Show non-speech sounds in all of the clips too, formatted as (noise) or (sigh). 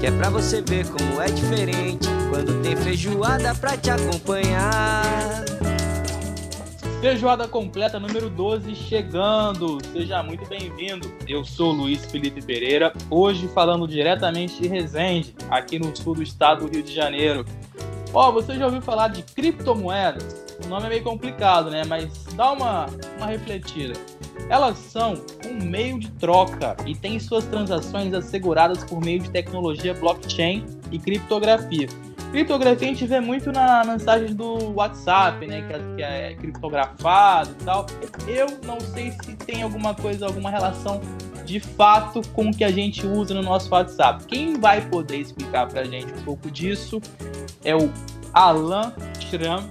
que é pra você ver como é diferente quando tem feijoada pra te acompanhar. Feijoada completa número 12 chegando. Seja muito bem-vindo. Eu sou Luiz Felipe Pereira, hoje falando diretamente de Resende, aqui no sul do estado do Rio de Janeiro. Ó, oh, você já ouviu falar de criptomoedas? O nome é meio complicado, né? Mas dá uma, uma refletida. Elas são um meio de troca e têm suas transações asseguradas por meio de tecnologia blockchain e criptografia. Criptografia a gente vê muito na mensagem do WhatsApp, né? Que é, é criptografado e tal. Eu não sei se tem alguma coisa, alguma relação de fato com o que a gente usa no nosso WhatsApp. Quem vai poder explicar pra gente um pouco disso é o Alan Schramm,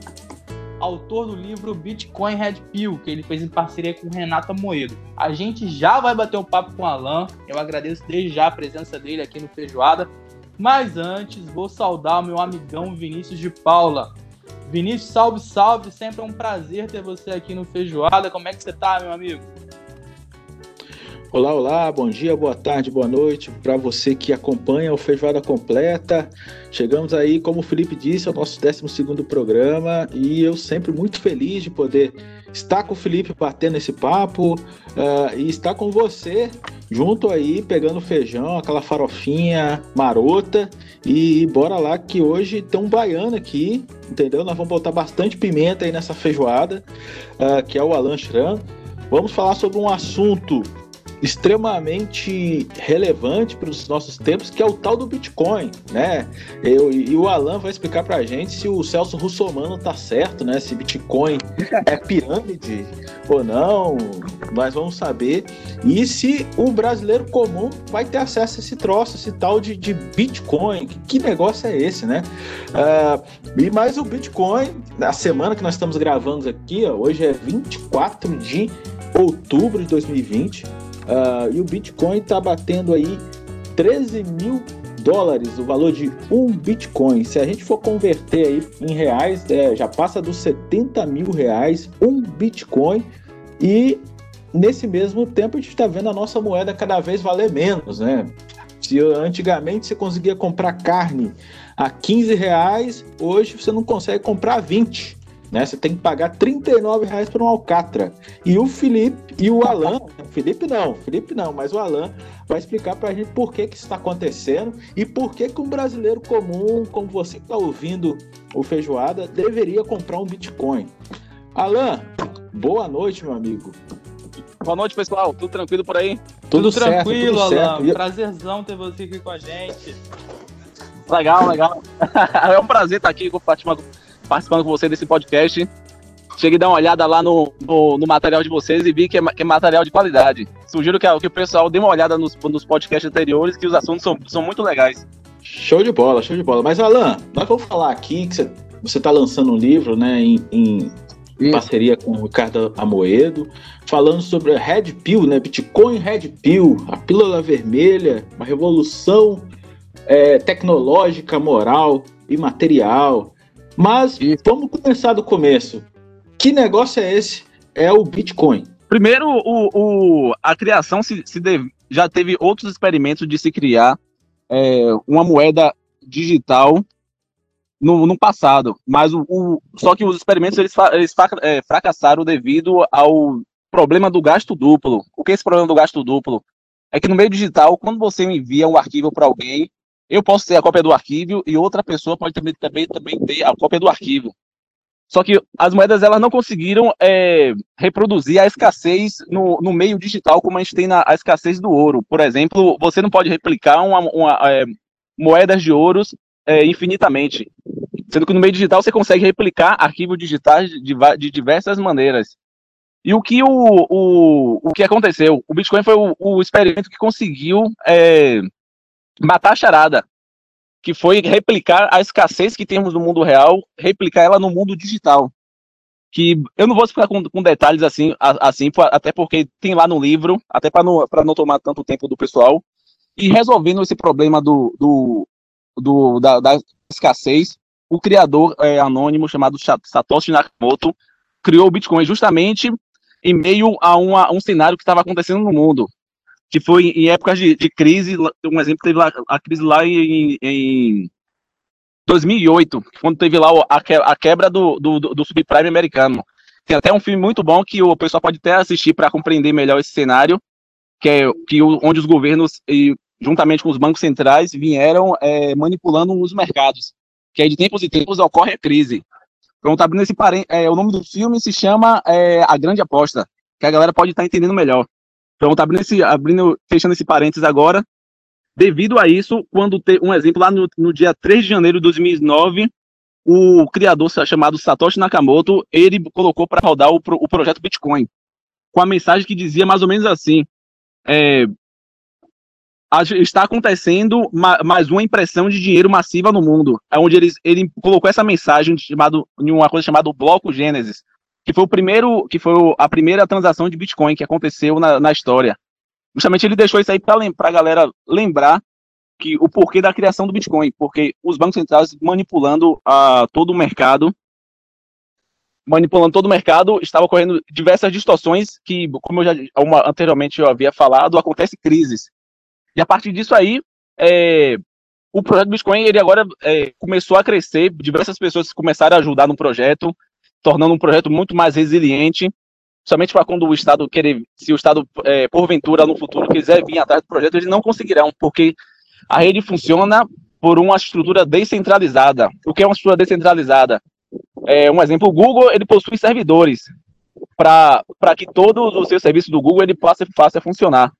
autor do livro Bitcoin Red Pill, que ele fez em parceria com Renata Moedo. A gente já vai bater um papo com o Alan. Eu agradeço desde já a presença dele aqui no Feijoada. Mas antes, vou saudar o meu amigão Vinícius de Paula. Vinícius, salve, salve. Sempre é um prazer ter você aqui no Feijoada. Como é que você tá, meu amigo? Olá, olá, bom dia, boa tarde, boa noite para você que acompanha o Feijoada Completa. Chegamos aí, como o Felipe disse, ao nosso 12 programa e eu sempre muito feliz de poder estar com o Felipe batendo esse papo uh, e estar com você junto aí, pegando feijão, aquela farofinha marota e bora lá que hoje tem um baiano aqui, entendeu? Nós vamos botar bastante pimenta aí nessa feijoada, uh, que é o Alan Schran. Vamos falar sobre um assunto extremamente relevante para os nossos tempos, que é o tal do Bitcoin, né? Eu, e o Alan vai explicar para a gente se o Celso Russomano tá certo, né? Se Bitcoin é pirâmide ou não, nós vamos saber. E se o brasileiro comum vai ter acesso a esse troço, esse tal de, de Bitcoin. Que, negócio é esse, né? Uh, e mais o Bitcoin, na semana que nós estamos gravando aqui, ó, hoje é 24 de outubro de 2020. Uh, e o Bitcoin está batendo aí 13 mil dólares, o valor de um Bitcoin. Se a gente for converter aí em reais, é, já passa dos 70 mil reais um Bitcoin. E nesse mesmo tempo a gente está vendo a nossa moeda cada vez valer menos, né? Se antigamente você conseguia comprar carne a 15 reais, hoje você não consegue comprar 20. Né? Você tem que pagar 39 reais por um alcatra. E o Felipe e o Alan, Felipe não, Felipe não, mas o Alan vai explicar para a gente por que, que isso está acontecendo e por que, que um brasileiro comum, como você que está ouvindo o Feijoada, deveria comprar um Bitcoin. Alan, boa noite, meu amigo. Boa noite, pessoal. Tudo tranquilo por aí? Tudo, tudo certo, tranquilo, tudo Alan. Certo. Prazerzão ter você aqui com a gente. Legal, legal. (laughs) é um prazer estar aqui participando participando com você desse podcast. Cheguei a dar uma olhada lá no, no, no material de vocês e vi que é, que é material de qualidade. Sugiro que, que, o pessoal dê uma olhada nos, nos podcasts anteriores, que os assuntos são, são muito legais. Show de bola, show de bola. Mas, Alan, nós vamos falar aqui que você está lançando um livro né, em, em parceria com o Ricardo Amoedo, falando sobre a Red Pill, né? Bitcoin Red Pill, a pílula vermelha, uma revolução é, tecnológica, moral e material mas Isso. vamos começar do começo. Que negócio é esse? É o Bitcoin. Primeiro, o, o a criação se, se deve, já teve outros experimentos de se criar é, uma moeda digital no, no passado, mas o, o, só que os experimentos eles, eles é, fracassaram devido ao problema do gasto duplo. O que é esse problema do gasto duplo? É que no meio digital, quando você envia um arquivo para alguém, eu posso ter a cópia do arquivo e outra pessoa pode também, também, também ter a cópia do arquivo. Só que as moedas elas não conseguiram é, reproduzir a escassez no, no meio digital como a gente tem na a escassez do ouro. Por exemplo, você não pode replicar uma, uma é, moedas de ouros é, infinitamente. Sendo que no meio digital você consegue replicar arquivos digitais de, de diversas maneiras. E o que, o, o, o que aconteceu? O Bitcoin foi o, o experimento que conseguiu é, matar a charada, que foi replicar a escassez que temos no mundo real, replicar ela no mundo digital. que eu não vou explicar com, com detalhes assim, assim, até porque tem lá no livro, até para não, não tomar tanto tempo do pessoal, e resolvendo esse problema do, do, do da, da, escassez, o criador é, anônimo chamado Satoshi Nakamoto criou o Bitcoin justamente em meio a, uma, um cenário que estava acontecendo no mundo, que foi em épocas de, de crise, um exemplo teve lá, a crise lá em, em 2008, quando teve lá a quebra do, do, do subprime americano. Tem até um filme muito bom que o pessoal pode até assistir para compreender melhor esse cenário, que é que onde os governos e juntamente com os bancos centrais vieram é, manipulando os mercados, que aí de tempos em tempos ocorre a crise. Pronto, abrindo esse parênteses, é, o nome do filme se chama é, A Grande Aposta, que a galera pode estar tá entendendo melhor. Pronto, abrindo esse, abrindo, fechando esse parênteses agora, Devido a isso, quando tem um exemplo, lá no, no dia 3 de janeiro de 2009, o criador chamado Satoshi Nakamoto, ele colocou para rodar o, o, projeto Bitcoin, com a mensagem que dizia mais ou menos assim, é, está acontecendo mais uma impressão de dinheiro massiva no mundo, onde ele, ele colocou essa mensagem chamado, em uma coisa chamada bloco Gênesis, que foi o primeiro, que foi a primeira transação de Bitcoin que aconteceu na, na história justamente ele deixou isso aí para a galera lembrar que o porquê da criação do Bitcoin, porque os bancos centrais manipulando a todo o mercado, manipulando todo o mercado, estava ocorrendo diversas distorções que, como eu já uma, anteriormente eu havia falado, acontece crises. E a partir disso aí, é, o projeto Bitcoin ele agora é, começou a crescer, diversas pessoas começaram a ajudar no projeto, tornando um projeto muito mais resiliente somente para quando o Estado querer, se o Estado, é, porventura, no futuro, quiser vir atrás do projeto, eles não conseguirão, porque a rede funciona por uma estrutura descentralizada. O que é uma estrutura descentralizada? É, um exemplo, o Google, ele possui servidores para que todos os seus serviços do Google ele passe, faça funcionar.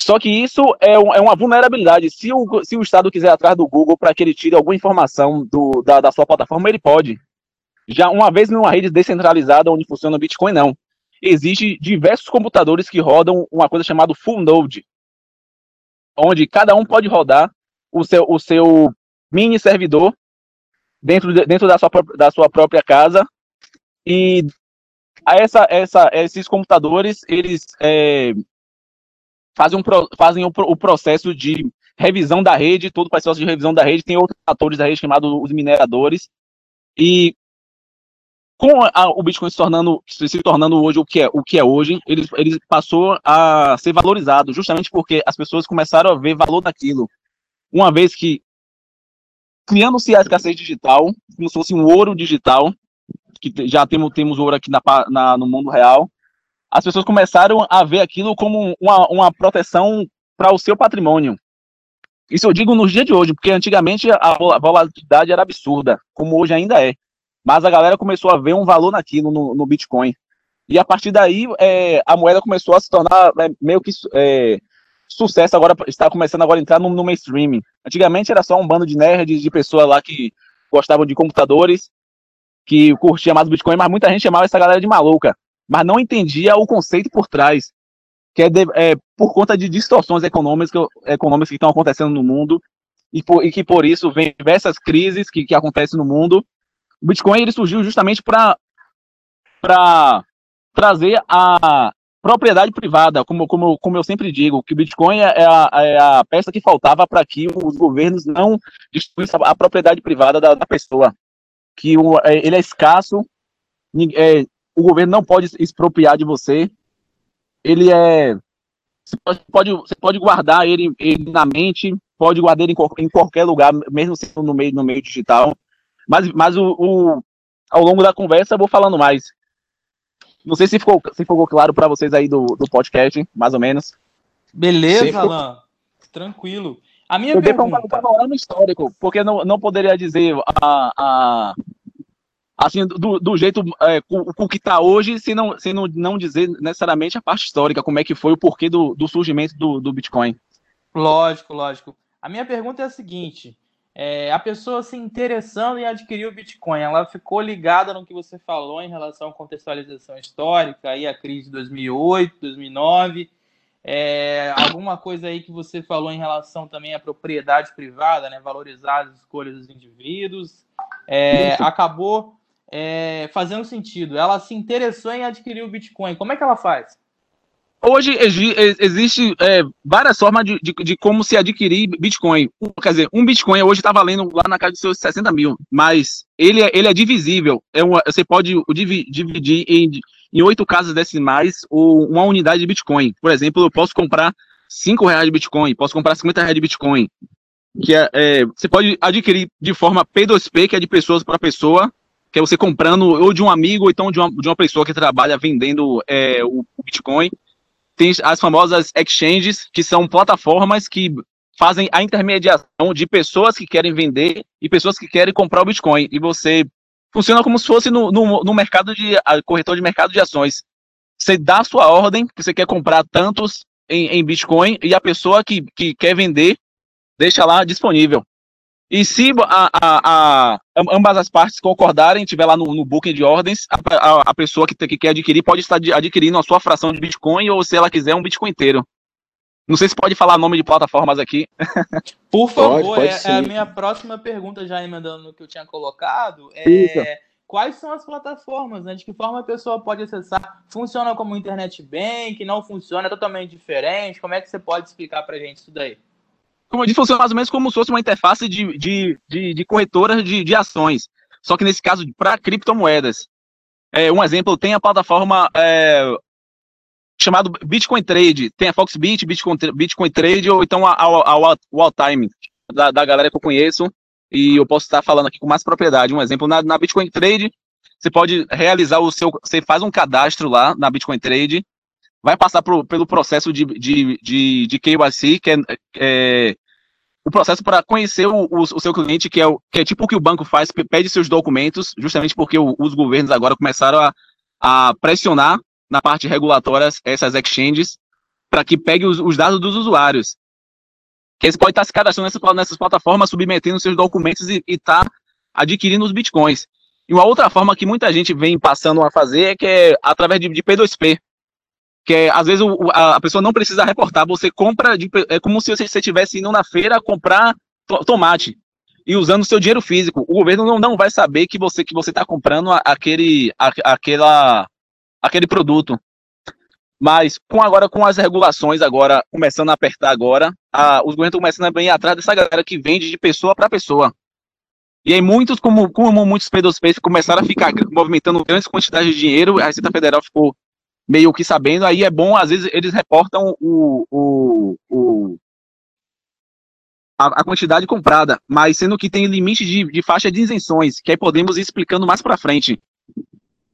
Só que isso é, um, é, uma vulnerabilidade. Se o, se o Estado quiser atrás do Google para que ele tire alguma informação do, da, da sua plataforma, ele pode. Já uma vez numa rede descentralizada onde funciona o Bitcoin, não. Existem diversos computadores que rodam uma coisa chamada full node, onde cada um pode rodar o seu, o seu mini servidor dentro, de, dentro da, sua, da sua própria casa. E essa, essa, esses computadores eles é, fazem, um, fazem o, processo de revisão da rede, todo o processo de revisão da rede, tem outros atores da rede chamados os mineradores, e com a, o Bitcoin se tornando, se tornando hoje o que é, o que é hoje, ele, ele passou a ser valorizado, justamente porque as pessoas começaram a ver valor naquilo. Uma vez que, criando-se a escassez digital, como se fosse um ouro digital, que já temos, temos ouro aqui na, na, no mundo real, as pessoas começaram a ver aquilo como uma, uma proteção para o seu patrimônio. Isso eu digo nos dias de hoje, porque antigamente a volatilidade era absurda, como hoje ainda é mas a galera começou a ver um valor naquilo no, no Bitcoin. E a partir daí, é, a moeda começou a se tornar é, meio que é, sucesso, agora está começando agora a entrar no, no, mainstream. Antigamente era só um bando de nerds, de pessoas lá que gostavam de computadores, que curtia mais o Bitcoin, mas muita gente chamava essa galera de maluca, mas não entendia o conceito por trás, que é, de, é por conta de distorções econômicas, econômicas que estão acontecendo no mundo, e, por, e que por isso vem diversas crises que, que acontecem no mundo, o Bitcoin ele surgiu justamente para trazer a propriedade privada, como, como, como eu sempre digo, que o Bitcoin é a, é a peça que faltava para que os governos não destruíssem a propriedade privada da, da pessoa. Que o, é, ele é escasso, é, o governo não pode expropriar de você, ele é. Você pode, você pode guardar ele, ele na mente, pode guardar ele em, em qualquer lugar, mesmo sendo no meio, no meio digital. Mas, mas o, o, ao longo da conversa eu vou falando mais. Não sei se ficou, se ficou claro para vocês aí do, do podcast, mais ou menos. Beleza, Sim, Alan. Tranquilo. A minha eu pergunta... um panorama histórico, porque não, não poderia dizer a, a assim do, do jeito é, com, com que está hoje, se não, se não, não dizer necessariamente a parte histórica, como é que foi o porquê do, do surgimento do, do Bitcoin. Lógico, lógico. A minha pergunta é a seguinte: é, a pessoa se interessando em adquirir o Bitcoin, ela ficou ligada no que você falou em relação à contextualização histórica, aí a crise de 2008, 2009, é, alguma coisa aí que você falou em relação também à propriedade privada, né, valorizar as escolhas dos indivíduos, é, acabou é, fazendo sentido. Ela se interessou em adquirir o Bitcoin. Como é que ela faz? Hoje existe é, várias formas de, de, de, como se adquirir Bitcoin. Quer dizer, um Bitcoin hoje está valendo lá na casa de seus 60 mil, mas ele, é, ele é divisível. É uma, você pode dividir em, em oito casas decimais ou uma unidade de Bitcoin. Por exemplo, eu posso comprar 5 reais de Bitcoin, posso comprar 50 reais de Bitcoin. Que é, é, você pode adquirir de forma P2P, que é de pessoas para pessoa, que é você comprando ou de um amigo ou então de uma, de uma pessoa que trabalha vendendo é, o Bitcoin tem as famosas exchanges, que são plataformas que fazem a intermediação de pessoas que querem vender e pessoas que querem comprar o Bitcoin. E você funciona como se fosse no, no, no mercado de corretor de mercado de ações. Você dá a sua ordem, que você quer comprar tantos em, em Bitcoin, e a pessoa que, que quer vender deixa lá disponível. E se a, a, a, ambas as partes concordarem, tiver lá no, no booking de ordens, a, a pessoa que, que, quer adquirir pode estar adquirindo a sua fração de Bitcoin ou, se ela quiser, um Bitcoin inteiro. Não sei se pode falar nome de plataformas aqui. (laughs) Por favor, pode, pode é, é, a minha próxima pergunta, já emendando no que eu tinha colocado. É, quais são as plataformas, né? De que forma a pessoa pode acessar? Funciona como internet bank? Não funciona? É totalmente diferente? Como é que você pode explicar pra gente isso daí? Como eu disse, funciona mais ou menos como se fosse uma interface de, de, de, de de, de ações, só que nesse caso para criptomoedas. É, um exemplo, tem a plataforma é, chamado Bitcoin Trade, tem a Foxbit, Bitcoin, Bitcoin Trade, ou então a, a, a Walltime, da, da galera que eu conheço, e eu posso estar falando aqui com mais propriedade. Um exemplo, na, na Bitcoin Trade, você pode realizar o seu, você faz um cadastro lá na Bitcoin Trade, vai passar pro, pelo processo de, de, de, de KYC, que é, é o processo para conhecer o, o, o, seu cliente, que é, o, que é tipo o que o banco faz, pede seus documentos, justamente porque o, os governos agora começaram a, a, pressionar na parte regulatória essas exchanges para que pegue os, os, dados dos usuários. Que eles podem estar se cadastrando nessas, nessas plataformas, submetendo seus documentos e estar tá adquirindo os bitcoins. E uma outra forma que muita gente vem passando a fazer é que é através de, de P2P, que é, às vezes o, a, pessoa não precisa reportar, você compra, de, é como se você estivesse indo na feira comprar to, tomate e usando o seu dinheiro físico. O governo não, não vai saber que você que você está comprando aquele, a, aquela, aquele produto. Mas com agora com as regulações agora começando a apertar agora, a, os governos começando a bem atrás dessa galera que vende de pessoa para pessoa. E aí muitos, como, como muitos P2P começaram a ficar movimentando grandes quantidades de dinheiro, a Receita Federal ficou meio que sabendo, aí é bom, às vezes eles reportam o, o, o a, a, quantidade comprada, mas sendo que tem limite de, de faixa de isenções, que aí podemos ir explicando mais para frente.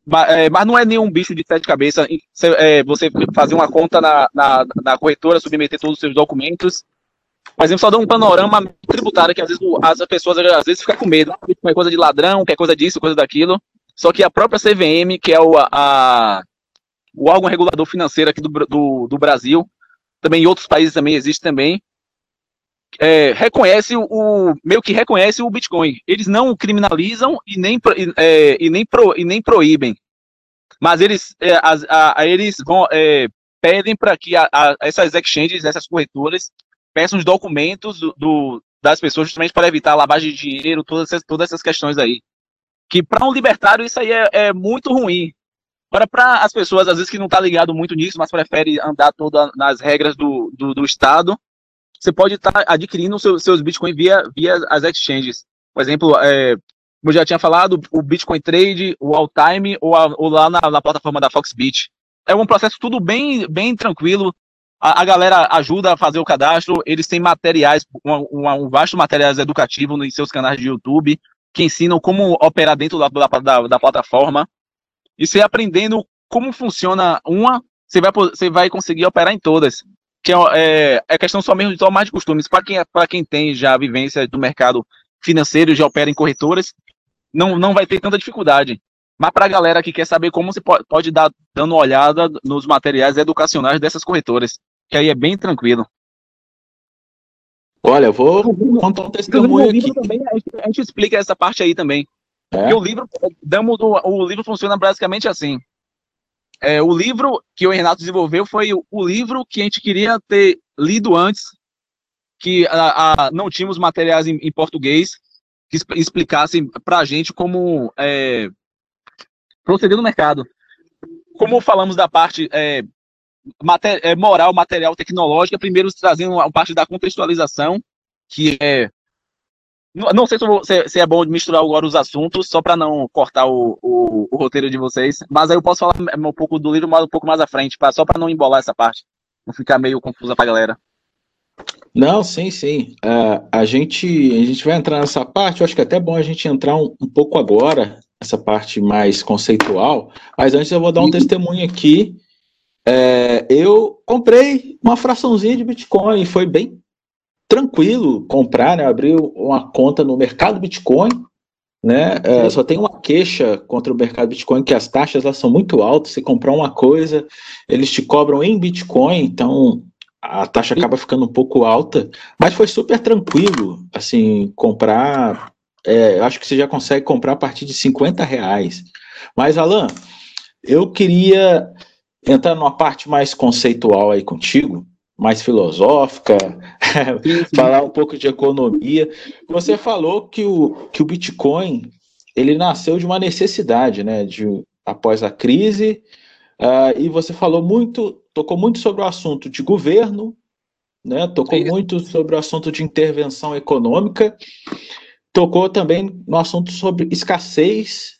Mas, é, mas, não é nenhum bicho de sete cabeças é, você fazer uma conta na, na, na, corretora, submeter todos os seus documentos. Por exemplo, só dá um panorama tributário que às vezes as pessoas às vezes ficam com medo. É coisa de ladrão, quer coisa disso, coisa daquilo. Só que a própria CVM, que é o, a, o órgão regulador financeiro aqui do, do, do Brasil, também em outros países também existe também, é, reconhece o, o, meio que reconhece o Bitcoin. Eles não criminalizam e nem, é, e nem, pro, e nem proíbem, mas eles, é, a, a, eles vão, é, pedem para que a, essas exchanges, essas corretoras, peçam os documentos do, do, das pessoas justamente para evitar lavagem de dinheiro, todas essas, todas essas questões aí. Que para um libertário isso aí é, é muito ruim, Agora, para as pessoas, às vezes, que não está ligado muito nisso, mas prefere andar toda nas regras do, do, do Estado, você pode estar tá adquirindo seu, seus Bitcoin via, via as exchanges. Por exemplo, é, como eu já tinha falado, o Bitcoin Trade, o Alltime ou, a, ou lá na, na, plataforma da Foxbit. É um processo tudo bem, bem tranquilo. A, a galera ajuda a fazer o cadastro. Eles têm materiais, um, um, um vasto materiais educativo em seus canais de YouTube que ensinam como operar dentro da, da, da plataforma. E você aprendendo como funciona uma, você vai, você vai conseguir operar em todas. Que é, é questão só mesmo de tomar de costumes. Para quem, quem tem já a vivência do mercado financeiro, já opera em corretoras, não, não vai ter tanta dificuldade. Mas para a galera que quer saber como você pode, pode dar dando uma olhada nos materiais educacionais dessas corretoras, que aí é bem tranquilo. Olha, eu vou contar um testemunho aqui. Também, a, gente, a gente explica essa parte aí também. É? o livro, damos, o livro funciona basicamente assim. É, o livro que o Renato desenvolveu foi o, livro que a gente queria ter lido antes, que a, a não tínhamos materiais em, em, português que explicassem para a gente como é, proceder no mercado. Como falamos da parte é, mater, é, moral, material, tecnológica, primeiro trazendo a parte da contextualização, que é. Não, não sei se, vou, se, se, é bom misturar agora os assuntos, só para não cortar o, o, o, roteiro de vocês, mas aí eu posso falar um pouco do livro mas um pouco mais à frente, pra, só para não embolar essa parte, não ficar meio confusa para a galera. Não, sim, sim. Uh, a, gente, a gente vai entrar nessa parte, eu acho que é até bom a gente entrar um, um pouco agora, essa parte mais conceitual, mas antes eu vou dar um testemunho aqui. É, eu comprei uma fraçãozinha de Bitcoin, foi bem tranquilo comprar, né? Abri uma conta no mercado Bitcoin, né? É, só tem uma queixa contra o mercado Bitcoin que as taxas elas são muito altas. Você comprar uma coisa, eles te cobram em Bitcoin, então a taxa acaba ficando um pouco alta, mas foi super tranquilo, assim, comprar, é, acho que você já consegue comprar a partir de 50 reais. Mas, Alan, eu queria entrar numa parte mais conceitual aí contigo, mais filosófica, falar um pouco de economia. Você falou que o, que o Bitcoin, ele nasceu de uma necessidade, né, de, após a crise, uh, e você falou muito tocou muito sobre o assunto de governo, né? tocou muito sobre o assunto de intervenção econômica, tocou também no assunto sobre escassez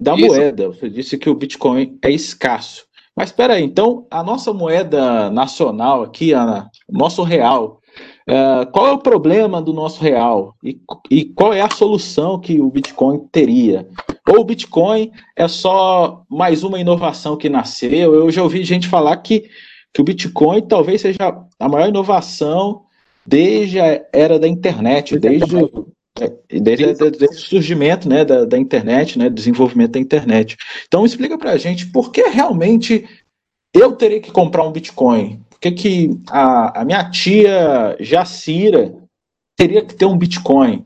da Isso. moeda. Você disse que o Bitcoin é escasso. Mas espera aí, então a nossa moeda nacional aqui, o nosso real, uh, qual é o problema do nosso real e, e qual é a solução que o Bitcoin teria? Ou o Bitcoin é só mais uma inovação que nasceu? Eu já ouvi gente falar que, que o Bitcoin talvez seja a maior inovação desde a era da internet, desde o, desde, desde, o surgimento né, da, da internet, né, desenvolvimento da internet. Então explica para a gente por que realmente eu teria que comprar um Bitcoin? Por que, que a, a minha tia Jacira teria que ter um Bitcoin?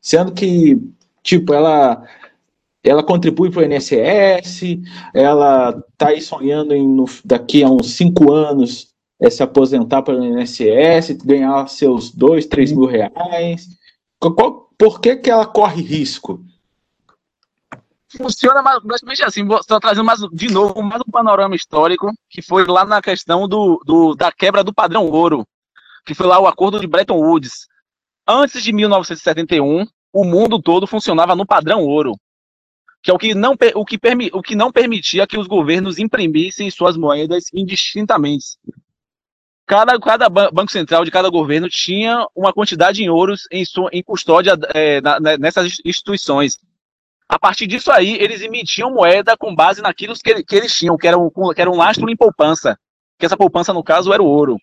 Sendo que, tipo, ela ela contribui para o INSS, ela está aí sonhando em no, daqui a uns cinco anos é, se aposentar para o INSS, ganhar seus dois, três mil reais. Qual, por que, que ela corre risco? Funciona basicamente assim, estou trazendo mais, de novo mais um panorama histórico, que foi lá na questão do, do, da quebra do padrão ouro, que foi lá o acordo de Bretton Woods. Antes de 1971, o mundo todo funcionava no padrão ouro que é o que não, o que, permi, o que não permitia que os governos imprimissem suas moedas indistintamente. Cada, cada banco central de cada governo tinha uma quantidade em ouros em, em custódia é, na, nessas instituições. A partir disso aí, eles emitiam moeda com base naquilo que, que eles tinham, que era, um, que era um lastro em poupança, que essa poupança, no caso, era o ouro.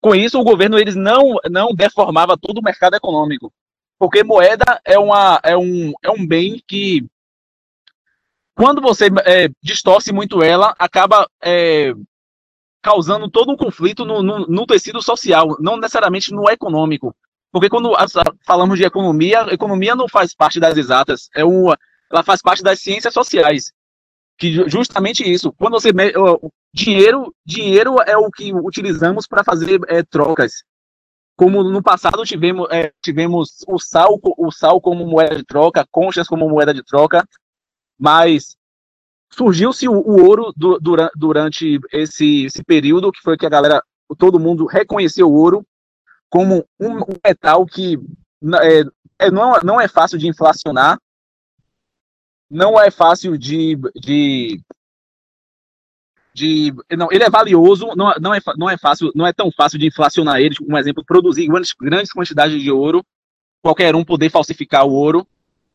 Com isso, o governo eles não, não deformava todo o mercado econômico, porque moeda é, uma, é, um, é um bem que quando você é, distorce muito ela, acaba é, causando todo um conflito no, no, no, tecido social, não necessariamente no econômico. Porque quando falamos de economia, a economia não faz parte das exatas, é uma, ela faz parte das ciências sociais. Que justamente isso, quando você dinheiro, dinheiro é o que utilizamos para fazer é, trocas. Como no passado tivemos, é, tivemos o sal, o sal como moeda de troca, conchas como moeda de troca, mas surgiu-se o, o, ouro do, durante, durante esse, esse período, que foi que a galera, todo mundo reconheceu o ouro como um, um metal que é, é, não, não é fácil de inflacionar, não é fácil de, de, de não, ele é valioso, não, não, é, não é fácil, não é tão fácil de inflacionar ele, um exemplo, produzir grandes, grandes quantidades de ouro, qualquer um poder falsificar o ouro.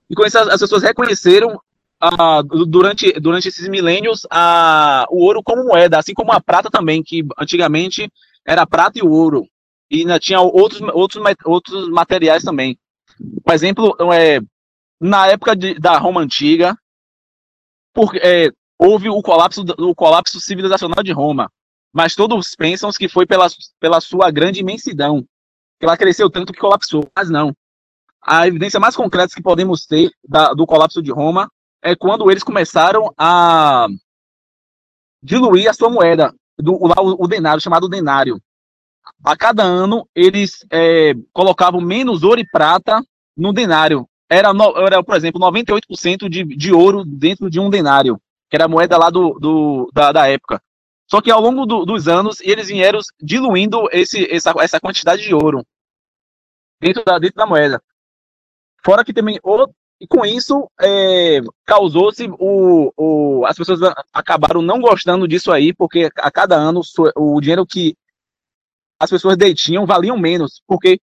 E com isso as pessoas reconheceram durante, durante esses milênios a, o ouro como moeda, assim como a prata também, que antigamente era prata e ouro. E ainda tinha outros, outros, outros materiais também. Por exemplo, é, na época de, da Roma Antiga, por, é, houve o colapso, o colapso civilizacional de Roma. Mas todos pensam que foi pela, pela sua grande imensidão. Que ela cresceu tanto que colapsou. Mas não. A evidência mais concreta que podemos ter da, do colapso de Roma é quando eles começaram a diluir a sua moeda, do, o, o denário, chamado denário. A cada ano, eles é, colocavam menos ouro e prata no denário. Era, no, era por exemplo, 98% de, de ouro dentro de um denário. que era a moeda lá do, do da, da época. Só que ao longo do, dos anos, eles vieram diluindo esse, essa, essa quantidade de ouro dentro da, dentro da moeda. Fora que também, e com isso, é, causou-se o, o. As pessoas acabaram não gostando disso aí, porque a cada ano o dinheiro que as pessoas detinham valiam menos, porque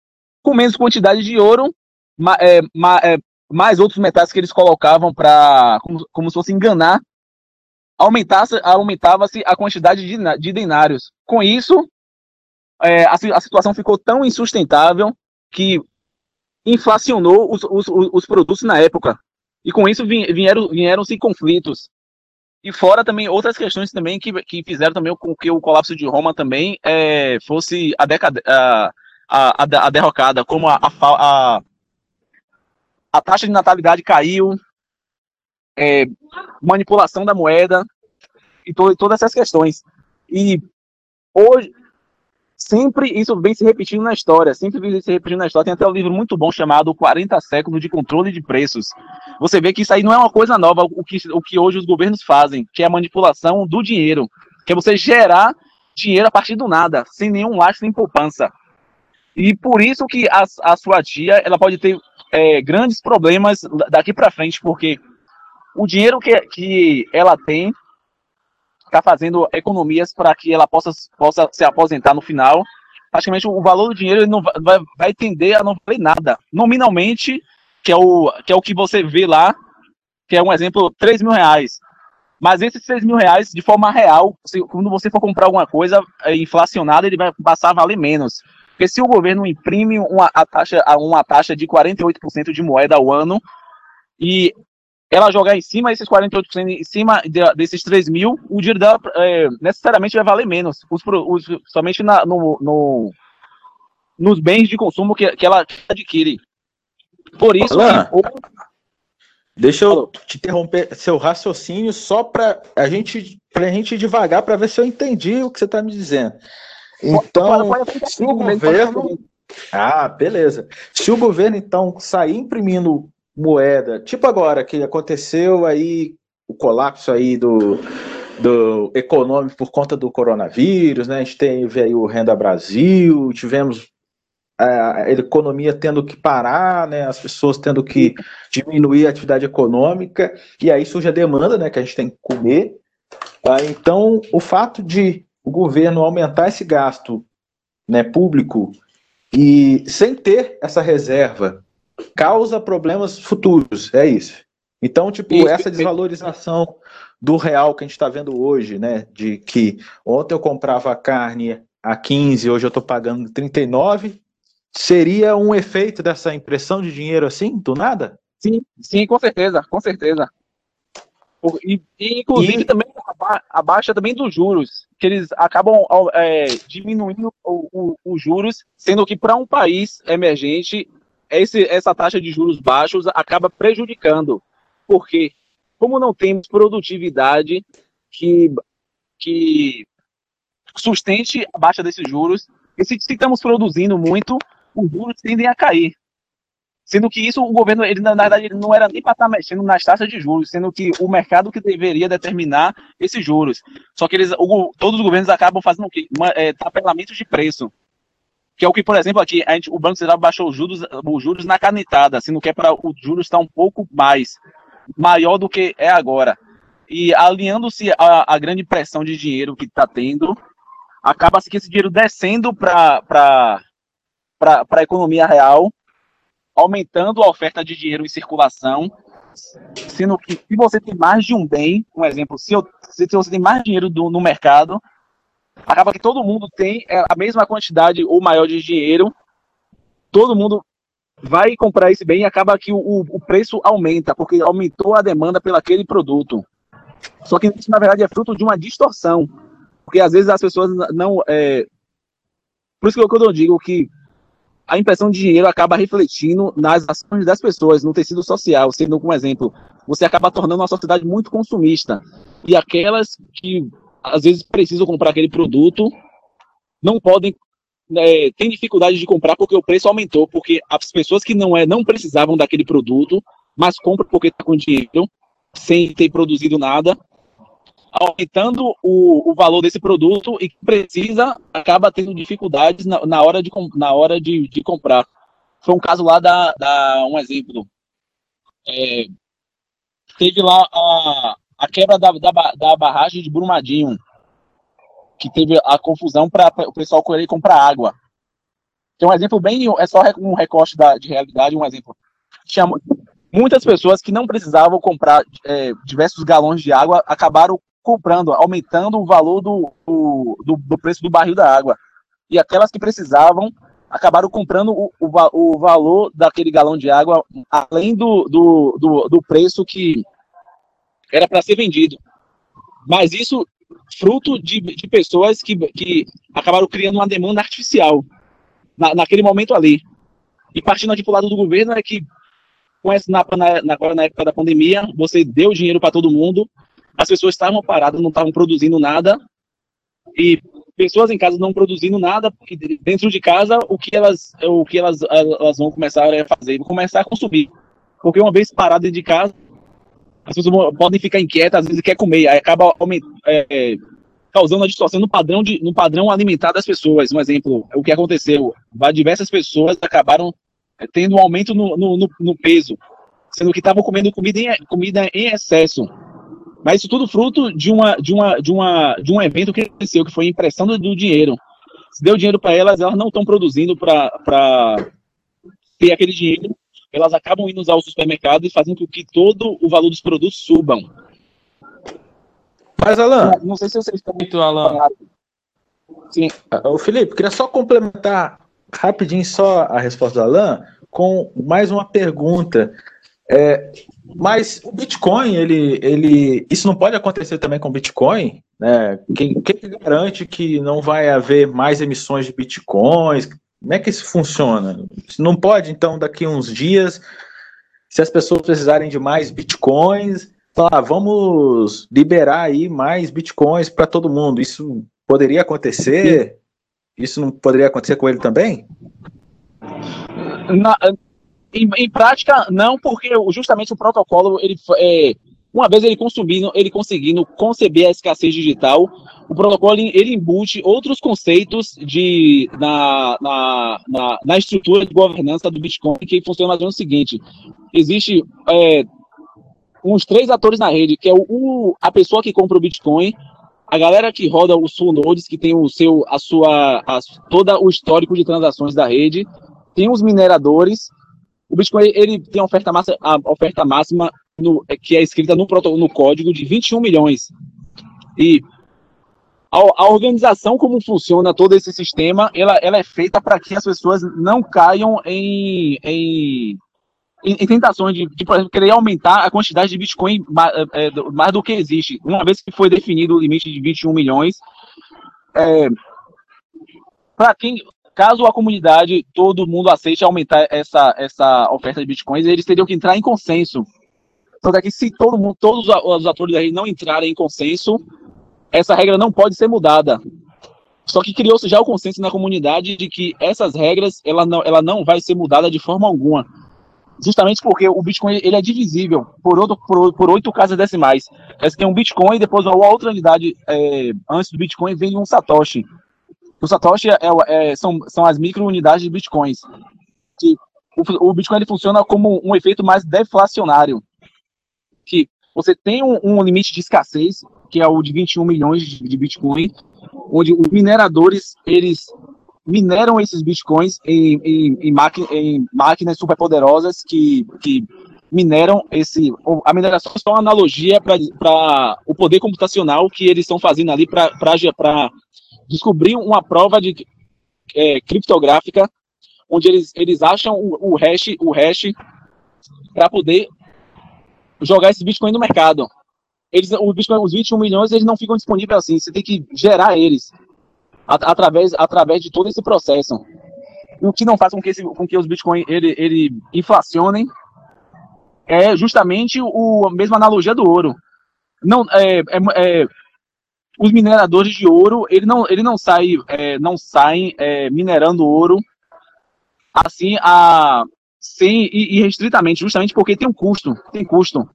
com menos quantidade de ouro, ma, é, ma, é, mais outros metais que eles colocavam para como, como se fosse enganar, aumentava-se a quantidade de, de denários. Com isso, é, a, a situação ficou tão insustentável que inflacionou os, os, os produtos na época. E com isso vieram, vieram-se conflitos. E fora também outras questões também que, que fizeram também com que o colapso de Roma também é, fosse a, decade, a, a, a, derrocada, como a, a, a, taxa de natalidade caiu, é, manipulação da moeda e to, todas essas questões. E hoje, sempre isso vem se repetindo na história, sempre vem se repetindo na história. Tem até um livro muito bom chamado 40 séculos de controle de preços. Você vê que isso aí não é uma coisa nova, o que, o que hoje os governos fazem, que é a manipulação do dinheiro, que é você gerar dinheiro a partir do nada, sem nenhum lastro nem poupança. E por isso que a, a sua tia ela pode ter é, grandes problemas daqui para frente, porque o dinheiro que, que ela tem está fazendo economias para que ela possa, possa se aposentar no final. Praticamente o valor do dinheiro não vai, vai tender a não valer nada. Nominalmente, que é, o, que é o que você vê lá, que é um exemplo, 3 mil reais. Mas esses 3 mil reais, de forma real, se, quando você for comprar alguma coisa é, inflacionada, ele vai passar a valer menos. Porque se o governo imprime uma, a taxa, uma taxa de 48% de moeda ao ano, e ela jogar em cima esses 48% em cima de, desses 3 mil, o dinheiro dela é, necessariamente vai valer menos, os, os, somente na, no, no, nos bens de consumo que, que ela adquire. Por isso. que, deixa eu te interromper seu raciocínio só para a gente, a gente ir devagar para ver se eu entendi o que você está me dizendo. Então, se o governo. Ah, beleza. Se o governo, então, sair imprimindo moeda, tipo agora que aconteceu aí o colapso aí do, do econômico por conta do coronavírus, né? A gente teve aí o Renda Brasil, tivemos a economia tendo que parar, né? As pessoas tendo que diminuir a atividade econômica e aí surge a demanda, né? Que a gente tem que comer. Tá? Então, o fato de o governo aumentar esse gasto, né? Público e sem ter essa reserva causa problemas futuros, é isso. Então, tipo, isso, essa desvalorização do real que a gente está vendo hoje, né? De que ontem eu comprava carne a 15, hoje eu estou pagando 39, seria um efeito dessa impressão de dinheiro assim, do nada? Sim, sim, com certeza, com certeza. E, e inclusive e... também a, baixa também dos juros, que eles acabam é, diminuindo os juros, sendo que para um país emergente esse, essa taxa de juros baixos acaba prejudicando, porque como não temos produtividade que, que sustente a baixa desses juros, e se, se estamos produzindo muito, os juros tendem a cair. Sendo que isso o governo, ele, na verdade, ele não era nem para estar tá mexendo nas taxas de juros, sendo que o mercado que deveria determinar esses juros. Só que eles, o, todos os governos acabam fazendo o quê? Uma, é, de preço que é o que, por exemplo, aqui a gente, o Banco Central baixou os juros, os juros na canetada, sendo que é para o juros estar um pouco mais maior do que é agora. E alinhando-se a, a, grande pressão de dinheiro que está tendo, acaba-se que esse dinheiro descendo para a economia real, aumentando a oferta de dinheiro em circulação, sendo que se você tem mais de um bem, um exemplo, se, eu, se você tem mais dinheiro do, no mercado, acaba que todo mundo tem é, a mesma quantidade ou maior de dinheiro, todo mundo vai comprar esse bem e acaba que o, o preço aumenta, porque aumentou a demanda pelo aquele produto. Só que isso, na verdade, é fruto de uma distorção, porque às vezes as pessoas não. É... Por isso que eu, eu digo que a impressão de dinheiro acaba refletindo nas ações das pessoas, no tecido social, sendo um exemplo, você acaba tornando uma sociedade muito consumista. E aquelas que às vezes precisam comprar aquele produto, não podem, é, tem dificuldade de comprar porque o preço aumentou, porque as pessoas que não, é, não precisavam daquele produto, mas compram porque está com dinheiro, sem ter produzido nada, aumentando o, o valor desse produto e precisa acaba tendo dificuldades na, na hora, de, na hora de, de comprar. Foi um caso lá da, da um exemplo. É, teve lá a, a quebra da, da, da barragem de Brumadinho, que teve a confusão para o pessoal querer comprar água. Tem um exemplo bem, é só um recorte da, de realidade, um exemplo. Tinha muitas pessoas que não precisavam comprar é, diversos galões de água, acabaram comprando, aumentando o valor do, do, do, preço do barril da água. E aquelas que precisavam acabaram comprando o, o, o valor daquele galão de água além do, do, do, do preço que era para ser vendido. Mas isso fruto de, de pessoas que, que acabaram criando uma demanda artificial na, naquele momento ali. E partindo aqui para o lado do governo é que, com essa, na, na, agora na época da pandemia, você deu dinheiro para todo mundo, as pessoas estavam paradas, não estavam produzindo nada, e pessoas em casa não produzindo nada, porque dentro de casa, o que elas, o que elas, elas vão começar a fazer? Vão começar a consumir. Porque uma vez parada de casa, as pessoas podem ficar inquietas, às vezes quer comer, aí acaba é, causando uma distorção no padrão, de, no padrão alimentar das pessoas. Um exemplo, o que aconteceu, diversas pessoas acabaram é, tendo um aumento no, no, no peso, sendo que estavam comendo comida em, comida em excesso. Mas isso tudo fruto de, uma, de, uma, de, uma, de um evento que aconteceu, que foi a impressão do, do dinheiro. Se deu dinheiro para elas, elas não estão produzindo para ter aquele dinheiro. Elas acabam indo usar o supermercado e fazendo com que todo o valor dos produtos subam. Mas, Alan. Não, não sei se vocês estão muito, Alan. Sim. O Felipe, queria só complementar rapidinho só a resposta do Alan com mais uma pergunta. É, mas o Bitcoin, ele, ele, isso não pode acontecer também com o Bitcoin, né? Quem, quem garante que não vai haver mais emissões de Bitcoins? Como é que isso funciona? Não pode, então, daqui uns dias, se as pessoas precisarem de mais Bitcoins, falar, vamos liberar aí mais bitcoins para todo mundo. Isso poderia acontecer? Isso não poderia acontecer com ele também? Na, em, em, prática, não, porque justamente o protocolo, ele é, uma vez ele consumindo, ele conseguindo conceber a escassez digital, o protocolo ele embute outros conceitos de, na, na, na, na estrutura de governança do Bitcoin, que funciona mais ou menos o seguinte: existe é, uns três atores na rede, que é o, o, a pessoa que compra o Bitcoin, a galera que roda os full nodes, que tem o seu, a sua, a, todo o histórico de transações da rede, tem os mineradores. O Bitcoin ele tem oferta máxima, a oferta máxima no, que é escrita no, no código de 21 milhões. E a, a, organização, como funciona todo esse sistema, ela, ela é feita para que as pessoas não caiam em, em em, em tentações de, de, por exemplo, querer aumentar a quantidade de Bitcoin mais, é, é mais, do que existe. Uma vez que foi definido o limite de 21 milhões, é, para quem, caso a comunidade, todo mundo aceite aumentar essa, essa oferta de Bitcoins, eles teriam que entrar em consenso. Então, daqui, se todo mundo, todos os atores da não entrarem em consenso, essa regra não pode ser mudada. Só que criou-se já o consenso na comunidade de que essas regras ela não, ela não vai ser mudada de forma alguma justamente porque o Bitcoin ele é divisível por, outro, por, por oito casas decimais. Você tem um Bitcoin e depois uma outra unidade é, antes do Bitcoin vem um Satoshi. O Satoshi é, é, são, são as micro-unidades de Bitcoins. Que o, o, Bitcoin ele funciona como um efeito mais deflacionário. Que você tem um, um limite de escassez, que é o de 21 milhões de, de Bitcoin, onde os mineradores eles mineram esses bitcoins em, em, em, em máquinas superpoderosas que, que mineram esse. A mineração é só uma analogia para o poder computacional que eles estão fazendo ali para descobrir uma prova de é, criptográfica onde eles, eles acham o, o hash, o hash para poder jogar esse Bitcoin no mercado. Eles, o Bitcoin, os 21 milhões, eles não ficam disponíveis assim, você tem que gerar eles através, através de todo esse processo. O que não faz com que, esse, com que os Bitcoin ele, ele inflacionem é justamente o, a mesma analogia do ouro. Não, é, é, é os mineradores de ouro, ele não, ele não sai, é, não saem é, minerando ouro assim a sem e, e, restritamente, justamente porque tem um custo, tem custo.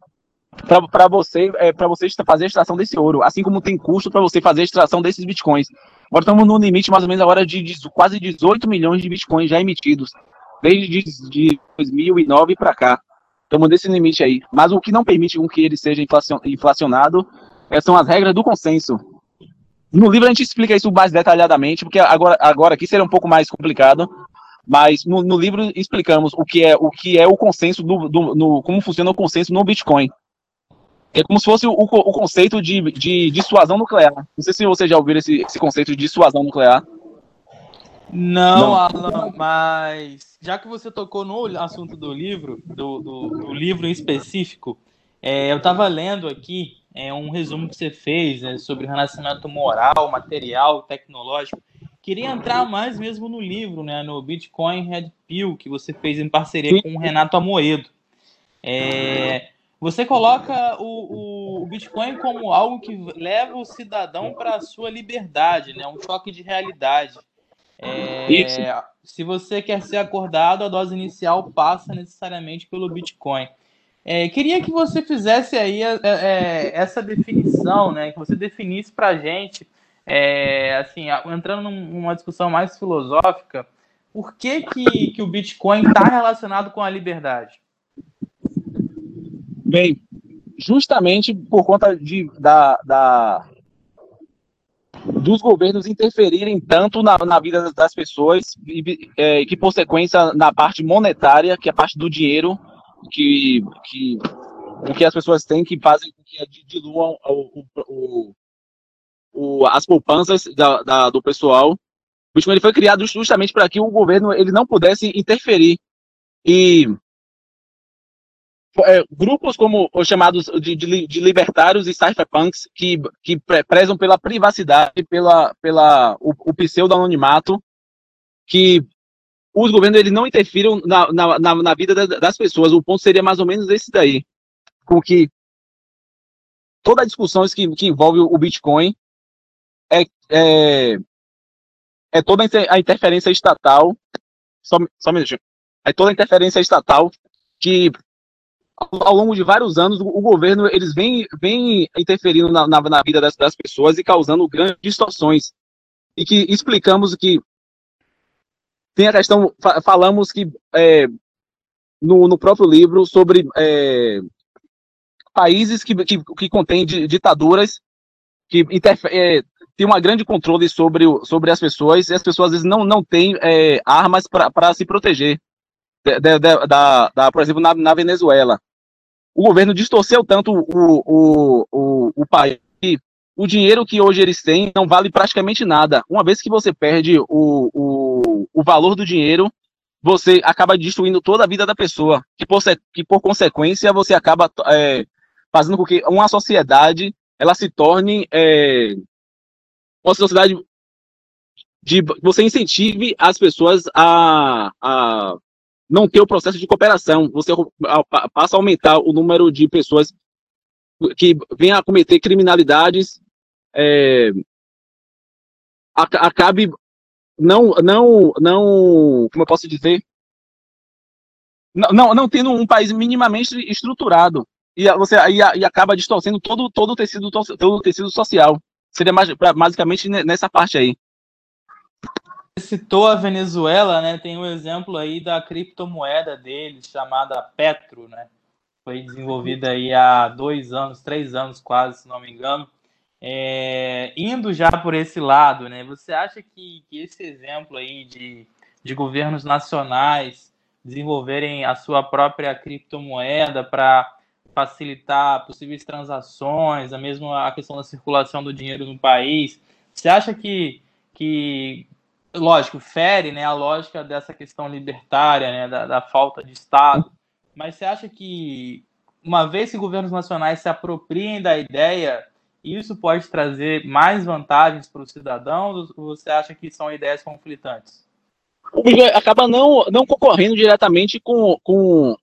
para você é, para você fazer a extração desse ouro, assim como tem custo para você fazer a extração desses bitcoins. Agora estamos no limite mais ou menos agora de, de quase 18 milhões de bitcoins já emitidos desde de 2009 para cá. Estamos nesse limite aí. Mas o que não permite com que ele seja inflacionado é, são as regras do consenso. No livro a gente explica isso mais detalhadamente, porque agora, agora aqui seria um pouco mais complicado, mas no, no livro explicamos o que é o que é o consenso do, do no, como funciona o consenso no Bitcoin. É como se fosse o, o conceito de, de dissuasão nuclear. Não sei se você já ouviu esse, esse conceito de dissuasão nuclear. Não, Não, Alan, mas já que você tocou no assunto do livro, do, do, do livro em específico, é, eu estava lendo aqui é, um resumo que você fez né, sobre renascimento moral, material, tecnológico. Queria entrar mais mesmo no livro, né, no Bitcoin Red Pill, que você fez em parceria com o Renato Amoedo. É, você coloca o, o, Bitcoin como algo que leva o cidadão para a sua liberdade, né, um choque de realidade. É, se você quer ser acordado, a dose inicial passa necessariamente pelo Bitcoin. É, queria que você fizesse aí é, é essa definição, né? Que você definisse para a gente, é, assim, entrando numa discussão mais filosófica, por que, que, que o Bitcoin está relacionado com a liberdade? Bem, justamente por conta de, da, da, dos governos interferirem tanto na, na vida das pessoas e é, que, por consequência, na parte monetária, que é a parte do dinheiro que, que, o que as pessoas têm que fazem com que diluam o, o, o, as poupanças da, da, do pessoal. O Bitcoin ele foi criado justamente para que o governo ele não pudesse interferir. E é, grupos como os chamados de, de, de, libertários e cypherpunks que, que prezam pela privacidade, pela, pela o, o pseudo-anonimato, que os governos eles não interfiram na, na, na, na vida das pessoas. O ponto seria mais ou menos esse daí, com que toda a discussão que, que envolve o Bitcoin é, é, toda a interferência estatal, só, só um minutinho, é toda a interferência estatal que ao longo de vários anos, o, governo eles vem, vem interferindo na, na, na vida das, das, pessoas e causando grandes distorções. E que explicamos que tem a questão, falamos que é, no, no próprio livro sobre é, países que, que, que contêm ditaduras que é, tem uma grande controle sobre, sobre as pessoas e as pessoas às vezes não, não têm é, armas para se proteger. Da, da, por exemplo, na, na, Venezuela. O governo distorceu tanto o, o, o, o país o dinheiro que hoje eles têm não vale praticamente nada. Uma vez que você perde o, o, o valor do dinheiro, você acaba destruindo toda a vida da pessoa, que por, que por consequência você acaba é, fazendo com que uma sociedade ela se torne é, uma sociedade de você incentive as pessoas a, a não ter o processo de cooperação. Você passa a aumentar o número de pessoas que vêm a cometer criminalidades é, acabe não, não, não, como eu posso dizer, não, não, não tendo um país minimamente estruturado e você aí e acaba distorcendo todo, todo o tecido todo o tecido social. Seria mais, basicamente nessa parte aí. Você citou a Venezuela, né? Tem um exemplo aí da criptomoeda deles chamada Petro, né? Foi desenvolvida aí há dois anos, três anos quase, se não me engano. É, indo já por esse lado, né, você acha que, que esse exemplo aí de, de governos nacionais desenvolverem a sua própria criptomoeda para facilitar possíveis transações, a mesma a questão da circulação do dinheiro no país, você acha que, que lógico, fere né, a lógica dessa questão libertária, né, da, da falta de Estado, mas você acha que uma vez que governos nacionais se apropriem da ideia isso pode trazer mais vantagens para o cidadão? Ou você acha que são ideias conflitantes? Acaba não, não concorrendo diretamente com, com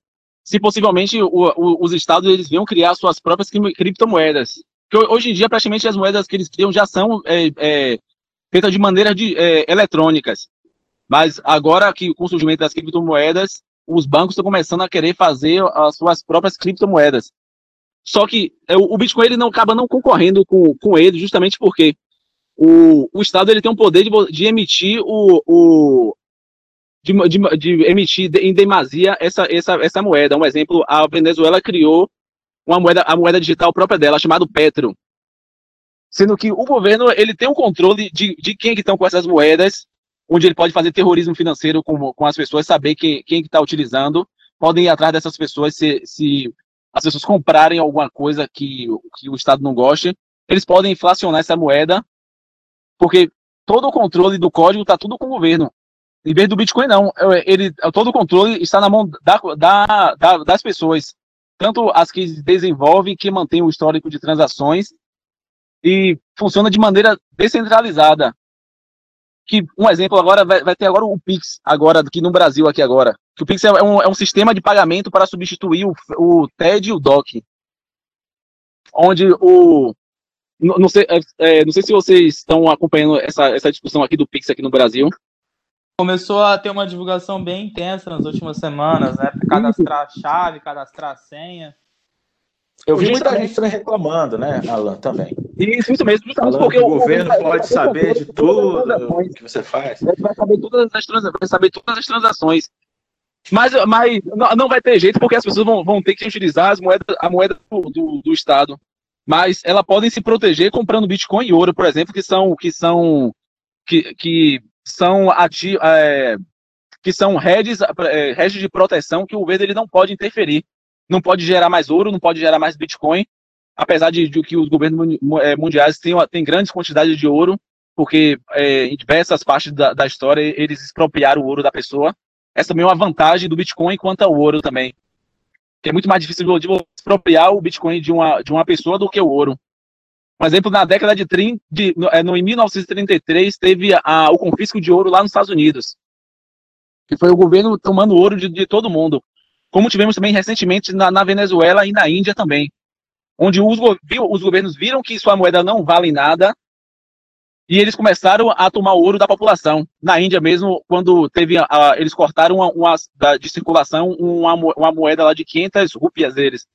se possivelmente o, o, os estados eles venham criar suas próprias criptomoedas. Porque hoje em dia, praticamente, as moedas que eles criam já são é, é, feitas de maneira de, é, eletrônicas. Mas agora que com o surgimento das criptomoedas, os bancos estão começando a querer fazer as suas próprias criptomoedas. Só que é, o Bitcoin ele não acaba não concorrendo com, com ele, justamente porque o, o Estado ele tem um poder de, de emitir o, o de, de, de, emitir em demasia essa, essa, essa moeda. Um exemplo, a Venezuela criou uma moeda, a moeda digital própria dela, chamada Petro. Sendo que o governo ele tem um controle de, de quem que estão com essas moedas, onde ele pode fazer terrorismo financeiro com, com as pessoas, saber quem, quem que está utilizando, podem ir atrás dessas pessoas se, se as pessoas comprarem alguma coisa que, que o Estado não goste, eles podem inflacionar essa moeda, porque todo o controle do código está tudo com o governo. Em vez do Bitcoin, não. Ele, todo o controle está na mão da, da, da, das pessoas. Tanto as que desenvolvem, que mantêm o histórico de transações, e funciona de maneira descentralizada. Que, um exemplo agora, vai, vai ter agora o Pix, agora, aqui no Brasil, aqui agora. Que o Pix é um, é um sistema de pagamento para substituir o, o TED e o DOC. Onde o, não, não, sei, é, é, não sei se vocês estão acompanhando essa, essa discussão aqui do Pix aqui no Brasil começou a ter uma divulgação bem intensa nas últimas semanas, né? Cadastrar chave, cadastrar senha. Eu vi muita gente também reclamando, né, Alan, também. Isso, isso mesmo. Falando porque o, o governo pode saber de tudo que você faz. Vai saber todas as, transações, vai saber todas as transações. Mas, mas não vai ter jeito, porque as pessoas vão, vão ter que utilizar as moedas, a moeda do, do, do Estado. Mas elas podem se proteger comprando Bitcoin e ouro, por exemplo, que são, que são que, que são ati é, que são redes, é, redes de proteção que o governo ele não pode interferir. Não pode gerar mais ouro, não pode gerar mais Bitcoin, apesar de, de que os governos é, mundiais têm, têm grandes quantidades de ouro, porque é, em diversas partes da, da, história eles expropriaram o ouro da pessoa. Essa também é uma vantagem do Bitcoin quanto ao ouro também. Que é muito mais difícil de expropriar o Bitcoin de uma, de uma pessoa do que o ouro. Um exemplo, na década de 30, de, no, é, em 1933, teve a, o confisco de ouro lá nos Estados Unidos. Que foi o governo tomando ouro de, de todo mundo. Como tivemos também recentemente na, na, Venezuela e na Índia também. Onde os, os governos viram que sua moeda não vale nada e eles começaram a tomar ouro da população. Na Índia mesmo, quando teve eles cortaram uma, uma, de circulação uma, uma moeda lá de 500 rupias deles.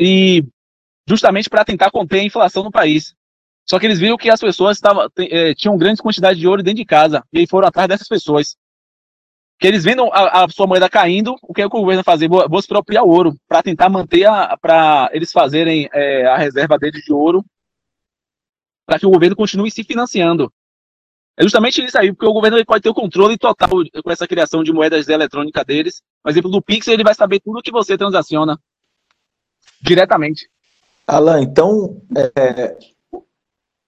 E justamente para tentar conter a inflação no país. Só que eles viram que as pessoas tavam, é, tinham grandes quantidades de ouro dentro de casa, e aí foram atrás dessas pessoas. Que eles vendo a, a sua moeda caindo, o que, é que o governo fazer? Vou, vou expropriar o ouro, para tentar manter, para eles fazerem é, a reserva deles de ouro, para que o governo continue se financiando. É justamente isso aí, porque o governo pode ter o controle total com essa criação de moedas eletrônicas deles. Por exemplo, do Pix, ele vai saber tudo que você transaciona diretamente. Alan, então, é,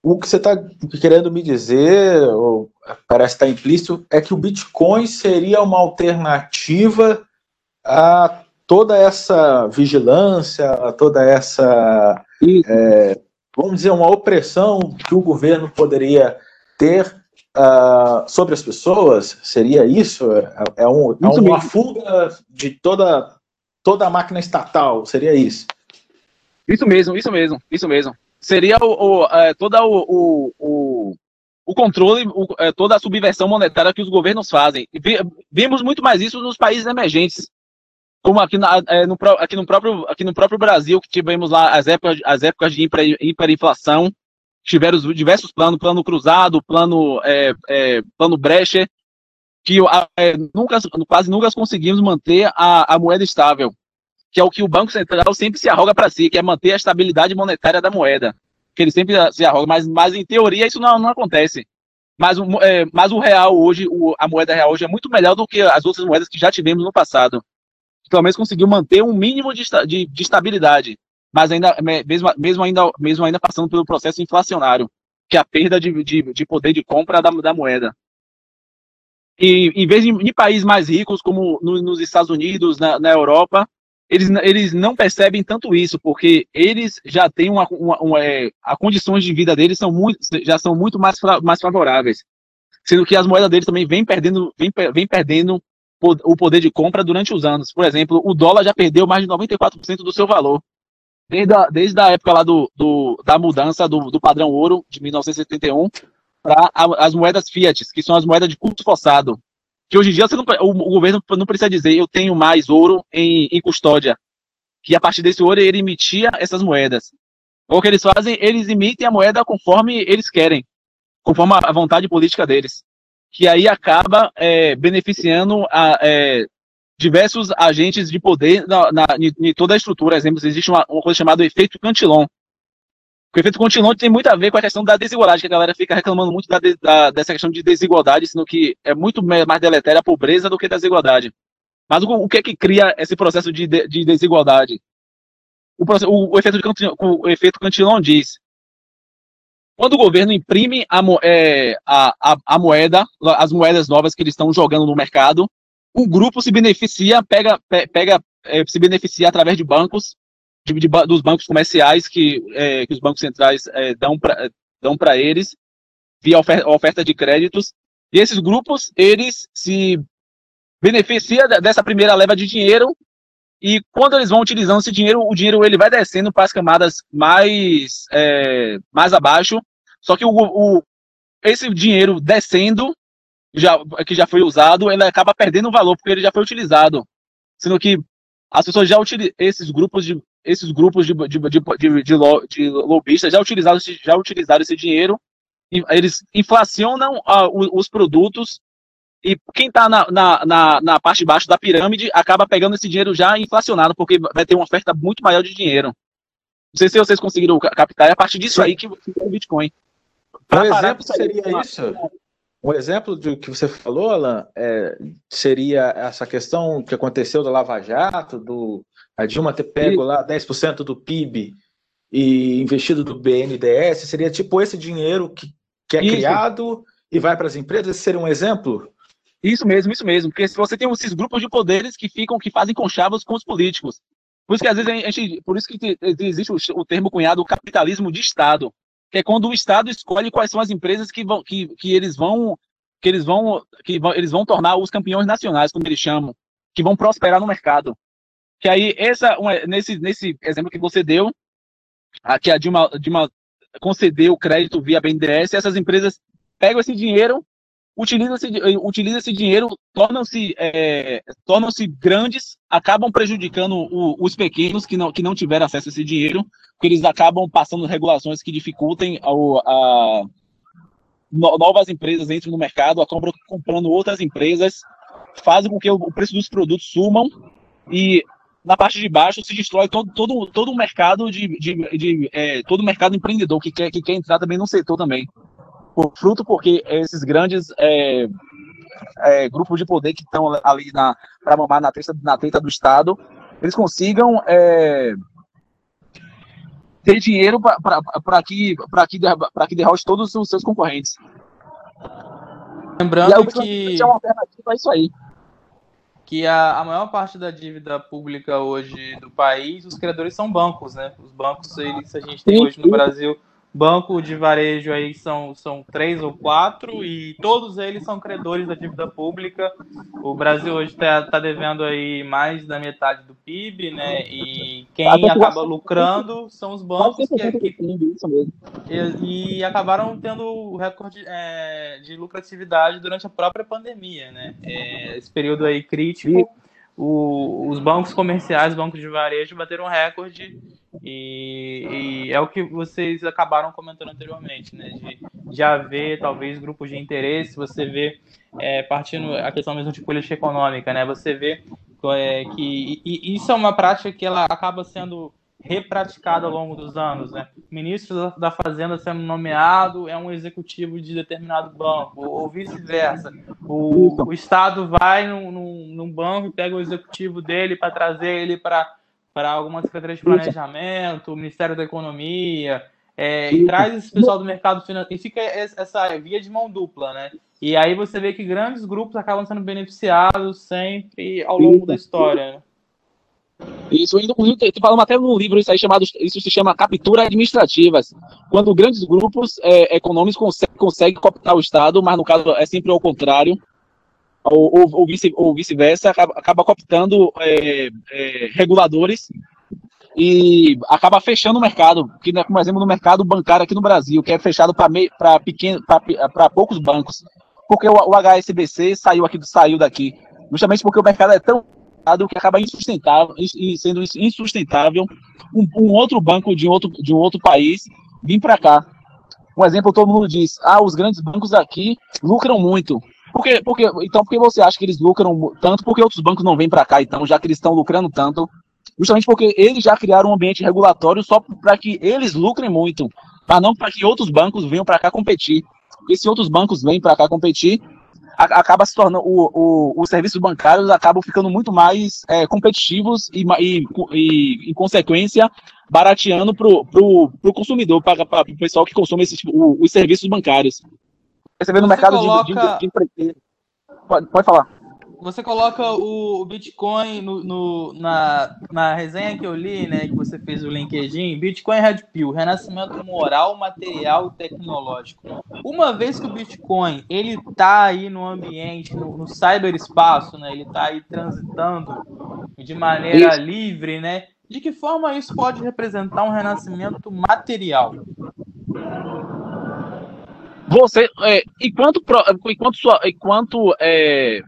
o que você está querendo me dizer, ou parece estar implícito, é que o Bitcoin seria uma alternativa a toda essa vigilância, a toda essa, é, vamos dizer, uma opressão que o governo poderia ter uh, sobre as pessoas? Seria isso? É, é, um, é uma fuga de toda, toda a máquina estatal? Seria isso? Isso mesmo, isso mesmo, isso mesmo. Seria o, o é, toda o, o, o, o controle, o, é, toda a subversão monetária que os governos fazem. vimos muito mais isso nos países emergentes, como aqui, na, é, no, aqui, no, próprio, aqui no próprio Brasil, que tivemos lá as épocas, as épocas de hiper, hiperinflação, tiveram diversos planos, plano cruzado, plano, é, é, plano Brecher, que é, nunca, quase nunca conseguimos manter a, a moeda estável que é o que o Banco Central sempre se arroga para si, que é manter a estabilidade monetária da moeda. Que ele sempre se arroga, mas, mas em teoria isso não, não acontece. Mas, é, mas o real hoje, o, a moeda real hoje é muito melhor do que as outras moedas que já tivemos no passado. Pelo menos conseguiu manter um mínimo de, de, de estabilidade, mas ainda mesmo, mesmo, ainda, mesmo ainda passando pelo processo inflacionário, que é a perda de, de, de poder de compra da, da moeda. E em vez de países mais ricos, como no, nos Estados Unidos, na, na Europa, eles, eles não percebem tanto isso, porque eles já têm uma, uma, uma é, as condições de vida deles são muito, já são muito mais, mais favoráveis, sendo que as moedas deles também vêm perdendo, vem, vem perdendo o poder de compra durante os anos. Por exemplo, o dólar já perdeu mais de 94% do seu valor. Desde a, desde a época lá do, do da mudança do, do padrão ouro de 1971 para as moedas fiat, que são as moedas de curso forçado, que hoje em dia não, o, o, governo não precisa dizer eu tenho mais ouro em, em custódia. que a partir desse ouro ele emitia essas moedas. O que eles fazem, eles emitem a moeda conforme eles querem, conforme a vontade política deles, que aí acaba é, beneficiando a, é, diversos agentes de poder na, na, em toda a estrutura. Exemplo, existe uma, uma coisa chamada efeito Cantillon, o efeito Cantillon tem muito a ver com a questão da desigualdade, que a galera fica reclamando muito da, da, dessa questão de desigualdade, sendo que é muito mais deletéria a pobreza do que a desigualdade. Mas o, o que é que cria esse processo de, de desigualdade? O, o, o, efeito de o efeito Cantillon diz: quando o governo imprime a, é, a, a, a, moeda, as moedas novas que eles estão jogando no mercado, o grupo se beneficia, pega, pega é, se beneficia através de bancos de, de, dos bancos comerciais que, é, que os bancos centrais é, dão para dão eles via oferta, oferta de créditos. E esses grupos, eles se beneficiam dessa primeira leva de dinheiro e quando eles vão utilizando esse dinheiro, o dinheiro ele vai descendo para as camadas mais, é, mais abaixo. Só que o, o, esse dinheiro descendo, já, que já foi usado, ele acaba perdendo valor porque ele já foi utilizado. Sendo que as pessoas já utilizam esses grupos de esses grupos de, de, de, de, de, lobistas já utilizaram, já utilizaram esse dinheiro, eles inflacionam uh, os produtos e quem está na, na, na, na, parte de baixo da pirâmide acaba pegando esse dinheiro já inflacionado, porque vai ter uma oferta muito maior de dinheiro. Não sei se vocês conseguiram captar, é a partir disso aí que, é o Bitcoin. Por exemplo, seria isso? Um exemplo do que você falou, Alan, é, seria essa questão que aconteceu do Lava Jato, do a Dilma ter pego lá 10% do PIB e investido do BNDES, seria tipo esse dinheiro que, que é isso. criado e vai para as empresas? Esse seria um exemplo? Isso mesmo, isso mesmo. Porque se você tem esses grupos de poderes que ficam, que fazem conchavos com os políticos. Por isso que às vezes a gente, por isso que existe o, termo cunhado o capitalismo de Estado, que é quando o Estado escolhe quais são as empresas que vão, que, que eles vão, que eles vão, que vão, eles vão tornar os campeões nacionais, como eles chamam, que vão prosperar no mercado. Que aí, essa, nesse, nesse exemplo que você deu, aqui a Dilma, Dilma concedeu crédito via BNDES, essas empresas pegam esse dinheiro, utilizam esse, utilizam esse dinheiro, tornam-se é, tornam grandes, acabam prejudicando o, os pequenos que não, que não tiveram acesso a esse dinheiro, porque eles acabam passando regulações que dificultem a, novas empresas entram no mercado, acabam comprando outras empresas, fazem com que o preço dos produtos sumam e na parte de baixo se destrói todo, todo, todo o mercado de, de, de é, todo o mercado empreendedor que quer, que quer entrar também no setor também. Por, fruto porque esses grandes é, é, grupos de poder que estão ali para mamar na testa, na teta do Estado, eles consigam é, ter dinheiro para que, que, que derrote todos os seus concorrentes. Lembrando que. É uma alternativa a isso aí que a, a maior parte da dívida pública hoje do país, os credores são bancos, né? Os bancos, eles, a gente tem hoje no Brasil banco de varejo aí são, são três ou quatro e todos eles são credores da dívida pública. O Brasil hoje está tá devendo aí mais da metade do PIB, né? E quem acaba lucrando são os bancos que, que e, e, acabaram tendo o recorde é, de lucratividade durante a própria pandemia, né? É, esse período aí crítico o, os bancos comerciais, bancos de varejo bateram recorde e, e, é o que vocês acabaram comentando anteriormente, né? De, de haver talvez grupos de interesse, você vê é, partindo a questão mesmo de política econômica, né? Você vê é, que e, e isso é uma prática que ela acaba sendo repraticado ao longo dos anos. Né? Ministro da Fazenda sendo nomeado é um executivo de determinado banco, ou vice-versa. O, o, Estado vai num, num, num, banco e pega o executivo dele para trazer ele para alguma secretaria de planejamento, o Ministério da Economia, é, e traz esse pessoal do mercado financeiro, e fica essa via de mão dupla, né? E aí você vê que grandes grupos acabam sendo beneficiados sempre ao longo da história. Né? Isso, inclusive, falamos até num livro isso aí chamado, isso se chama captura administrativas, quando grandes grupos é, econômicos conseguem, conseguem cooptar o Estado, mas no caso é sempre ao contrário, ou, ou, vice, ou vice-versa, acaba, acaba cooptando é, é, reguladores e acaba fechando o mercado, que como exemplo no mercado bancário aqui no Brasil, que é fechado para poucos bancos, porque o, o HSBC saiu aqui saiu daqui, justamente porque o mercado é tão que acaba insustentável, sendo insustentável um, um, outro banco de outro, de um outro país vir para cá. Um exemplo, todo mundo diz, ah, os grandes bancos aqui lucram muito. Por que, por que, então, por que você acha que eles lucram tanto? Porque outros bancos não vêm para cá, então, já que eles estão lucrando tanto? Justamente porque eles já criaram um ambiente regulatório só para que eles lucrem muito, mas não para que outros bancos venham para cá competir. Porque se outros bancos vêm para cá competir, acaba se tornando o, o, os serviços bancários acabam ficando muito mais é, competitivos e, e, e, em consequência, barateando para o consumidor, para o pessoal que consome esses, o, os serviços bancários. Você vê no mercado coloca... de, de, de, pode, pode falar você coloca o, Bitcoin no, no, na, na resenha que eu li, né, que você fez o LinkedIn, Bitcoin Red Pill, renascimento moral, material e tecnológico. Uma vez que o Bitcoin ele tá aí no ambiente, no, no cyberespaço, né, ele tá aí transitando de maneira isso. livre, né, de que forma isso pode representar um renascimento material? Você, é, enquanto, enquanto, sua, enquanto é,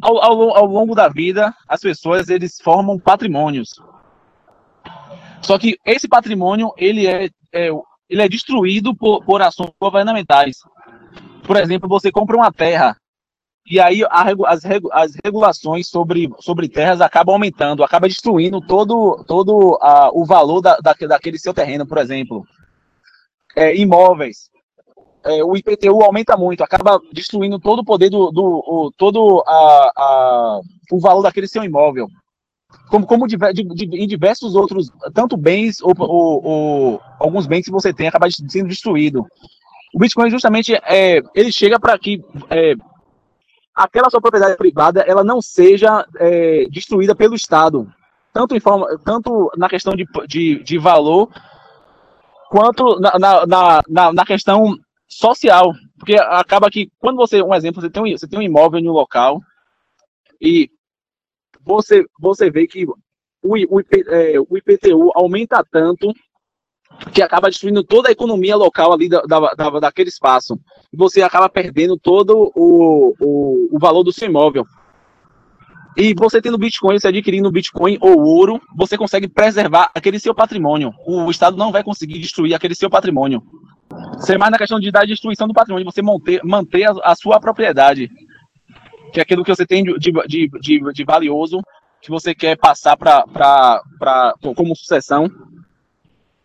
ao, ao, ao longo da vida, as pessoas eles formam patrimônios. Só que esse patrimônio ele é, é ele é destruído por, por ações governamentais. Por exemplo, você compra uma terra e aí a, as, as regulações sobre, sobre terras acabam aumentando, acaba destruindo todo, todo a, o valor da, da, daquele seu terreno, por exemplo. É, imóveis é, o IPTU aumenta muito, acaba destruindo todo o poder do, do o, todo a, a, o valor daquele seu imóvel. Como, como de, de, de, em diversos outros, tanto bens ou, ou, ou, alguns bens que você tem acaba sendo destruído. O Bitcoin justamente é, ele chega para que é, aquela sua propriedade privada ela não seja é, destruída pelo Estado, tanto, em forma, tanto na questão de, de, de valor quanto na, na, na, na questão social, porque acaba que quando você, um exemplo, você tem um, você tem um imóvel em um local e você, você vê que o, o, é, o IPTU aumenta tanto que acaba destruindo toda a economia local ali da, da, daquele espaço. E você acaba perdendo todo o, o, o valor do seu imóvel. E você tendo Bitcoin, você adquirindo Bitcoin ou ouro, você consegue preservar aquele seu patrimônio. O Estado não vai conseguir destruir aquele seu patrimônio. Ser mais na questão de dar destruição do patrimônio, você manter, manter a, a sua propriedade, que é aquilo que você tem de, de, de, de valioso, que você quer passar para como sucessão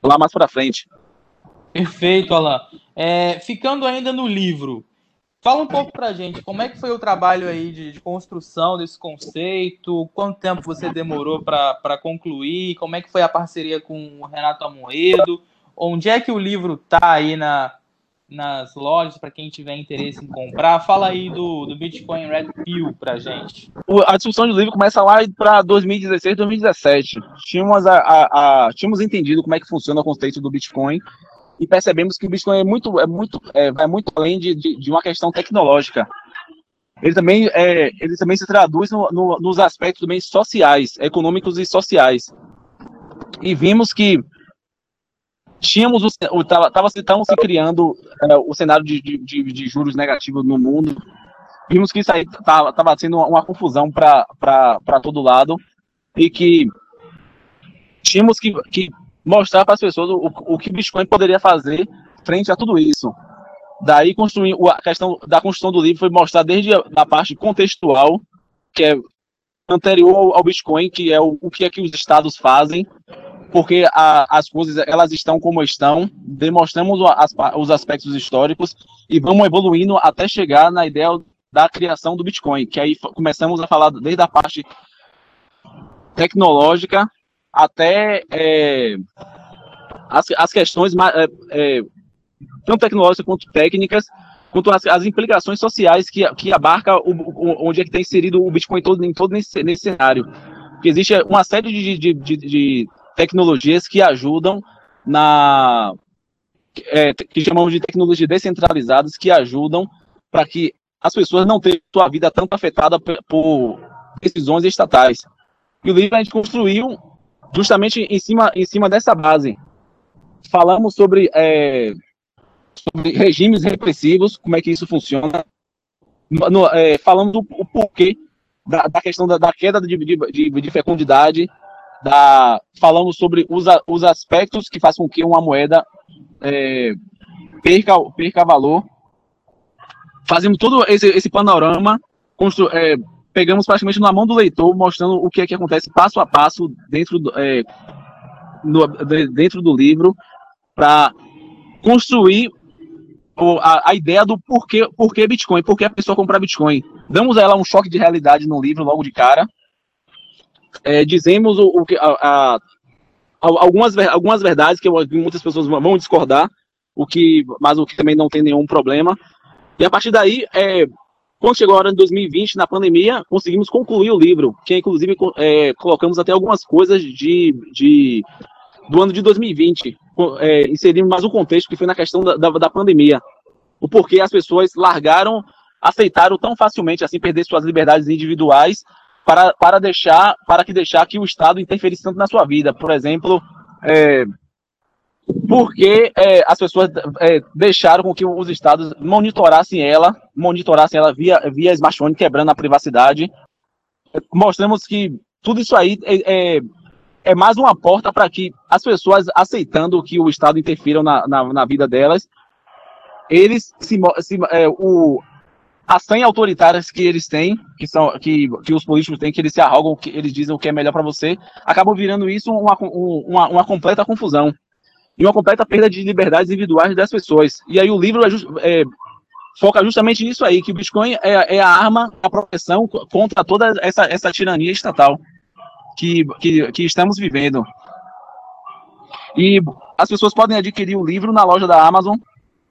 lá mais para frente. Perfeito, Alain. É, ficando ainda no livro, fala um pouco para gente como é que foi o trabalho aí de, de construção desse conceito, quanto tempo você demorou para concluir, como é que foi a parceria com o Renato Amoedo, Onde é que o livro tá aí na, nas lojas para quem tiver interesse em comprar? Fala aí do, do Bitcoin Red Pill para gente. A discussão do livro começa lá para 2016, 2017. Tínhamos, a, a, a, tínhamos entendido como é que funciona o conceito do Bitcoin e percebemos que o Bitcoin é muito, é muito, é, é muito além de, de, de, uma questão tecnológica. Ele também, é, ele também se traduz no, no, nos aspectos também sociais, econômicos e sociais. E vimos que tínhamos o estava tava, se criando é, o cenário de, de, de, juros negativos no mundo. Vimos que isso aí estava tava sendo uma, uma confusão para todo lado e que tínhamos que, que mostrar para as pessoas o, o que Bitcoin poderia fazer frente a tudo isso. Daí construir a questão da construção do livro foi mostrar desde a, parte contextual que é anterior ao Bitcoin que é o, o que é que os estados fazem porque a, as coisas elas estão como estão, demonstramos as, os aspectos históricos e vamos evoluindo até chegar na ideia da criação do Bitcoin, que aí começamos a falar desde a parte tecnológica até é, as, as questões é, é, tanto tecnológicas quanto técnicas, quanto as, as implicações sociais que, que abarca o, o, onde é que tem inserido o Bitcoin todo, em todo nesse, nesse cenário. Porque existe uma série de, de, de, de tecnologias que ajudam na é, que chamamos de tecnologias descentralizadas que ajudam para que as pessoas não tenham sua vida tanto afetada por decisões estatais. E o livro a gente construiu justamente em cima, em cima dessa base. Falamos sobre, é, sobre regimes repressivos, como é que isso funciona. No, é, falando do porquê da, da questão da, da queda de, de, de, fecundidade, da, sobre os, os aspectos que fazem com que uma moeda é, perca, perca valor. Fazemos todo esse, esse panorama, constru, é, pegamos praticamente na mão do leitor, mostrando o que é que acontece passo a passo dentro do, é, no, dentro do livro, para construir a, a, ideia do porquê, porquê Bitcoin, por que a pessoa comprar Bitcoin. Damos a ela um choque de realidade no livro logo de cara. É, dizemos o, o que, a, a, algumas, algumas verdades que muitas pessoas vão discordar, o que, mas o que também não tem nenhum problema. E a partir daí, é, quando chegou a hora de 2020, na pandemia, conseguimos concluir o livro, que inclusive é, colocamos até algumas coisas de, de do ano de 2020, é, inserimos mais um contexto que foi na questão da, da, da pandemia. O porquê as pessoas largaram, aceitaram tão facilmente assim perder suas liberdades individuais para, para deixar para que deixar que o Estado interferisse tanto na sua vida. Por exemplo, é, porque é, as pessoas é, deixaram com que os estados monitorassem ela, monitorassem ela via, via smartphone, quebrando a privacidade. Mostramos que tudo isso aí é, é, é mais uma porta para que as pessoas, aceitando que o Estado interfira na, na, na vida delas, eles se, se é, o, as 100 autoritárias que eles têm, que são que, que os políticos têm, que eles se arrogam, que eles dizem o que é melhor para você, acabam virando isso uma, uma, uma completa confusão e uma completa perda de liberdades individuais das pessoas. E aí o livro é, é, foca justamente nisso aí, que o Bitcoin é, é, a arma, a proteção contra toda essa, essa tirania estatal que, que, que estamos vivendo. E as pessoas podem adquirir o livro na loja da Amazon.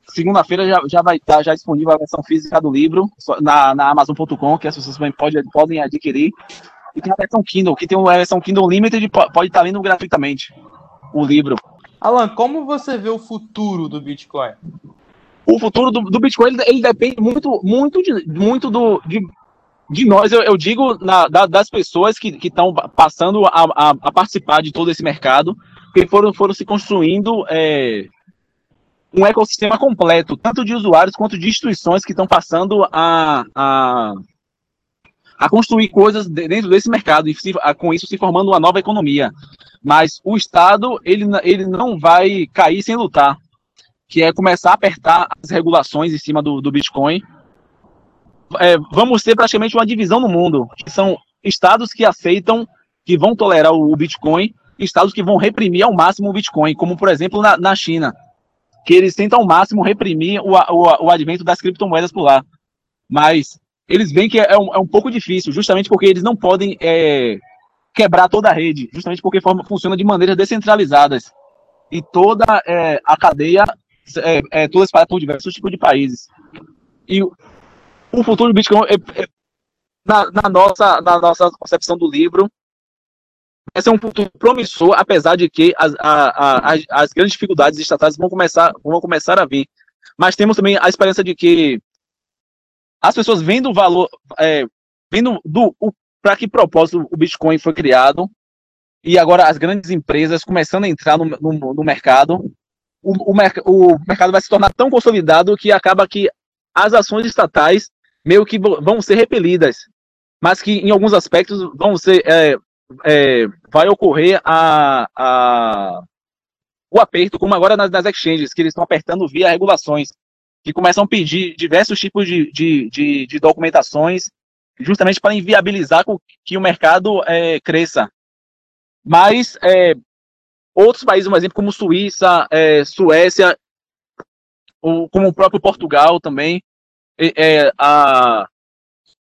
Segunda-feira já, já vai estar já disponível a versão física do livro na, na Amazon.com, que as pessoas podem, podem adquirir. E tem a versão Kindle, que tem uma versão Kindle Limited, pode estar lendo gratuitamente o livro. Alan, como você vê o futuro do Bitcoin? O futuro do, do Bitcoin ele, ele, depende muito, muito, de, muito do, de, de nós. Eu, eu digo na, da, das pessoas que estão passando a, a, a, participar de todo esse mercado, que foram, foram se construindo é, um ecossistema completo, tanto de usuários quanto de instituições que estão passando a, a, a construir coisas dentro desse mercado e se, com isso se formando uma nova economia. Mas o Estado, ele, ele não vai cair sem lutar, que é começar a apertar as regulações em cima do, do Bitcoin. É, vamos ter praticamente uma divisão no mundo, que são estados que aceitam, que vão tolerar o, Bitcoin, estados que vão reprimir ao máximo o Bitcoin, como por exemplo na, na China, que eles tentam ao máximo reprimir o, o, o advento das criptomoedas por lá. Mas eles veem que é um, é um pouco difícil, justamente porque eles não podem é, quebrar toda a rede, justamente porque forma, funciona de maneiras descentralizadas. E toda é, a cadeia é, é toda espalhada por diversos tipos de países. E o futuro do Bitcoin, é, é, na, na, nossa, na nossa concepção do livro, vai ser um futuro promissor, apesar de que as, a, a, as, as grandes dificuldades estatais vão começar, vão começar a vir. Mas temos também a esperança de que as pessoas vendo o valor, é, vendo do, para que propósito o Bitcoin foi criado e agora as grandes empresas começando a entrar no, no, no mercado, o, o, o, mercado vai se tornar tão consolidado que acaba que as ações estatais meio que vão ser repelidas, mas que em alguns aspectos vão ser é, é, vai ocorrer a, a, o aperto, como agora nas, nas exchanges, que eles estão apertando via regulações, que começam a pedir diversos tipos de, de, de, de documentações justamente para inviabilizar que o mercado é, cresça. Mas é, outros países, por exemplo, como Suíça, é, Suécia, ou, como o próprio Portugal também, é, a,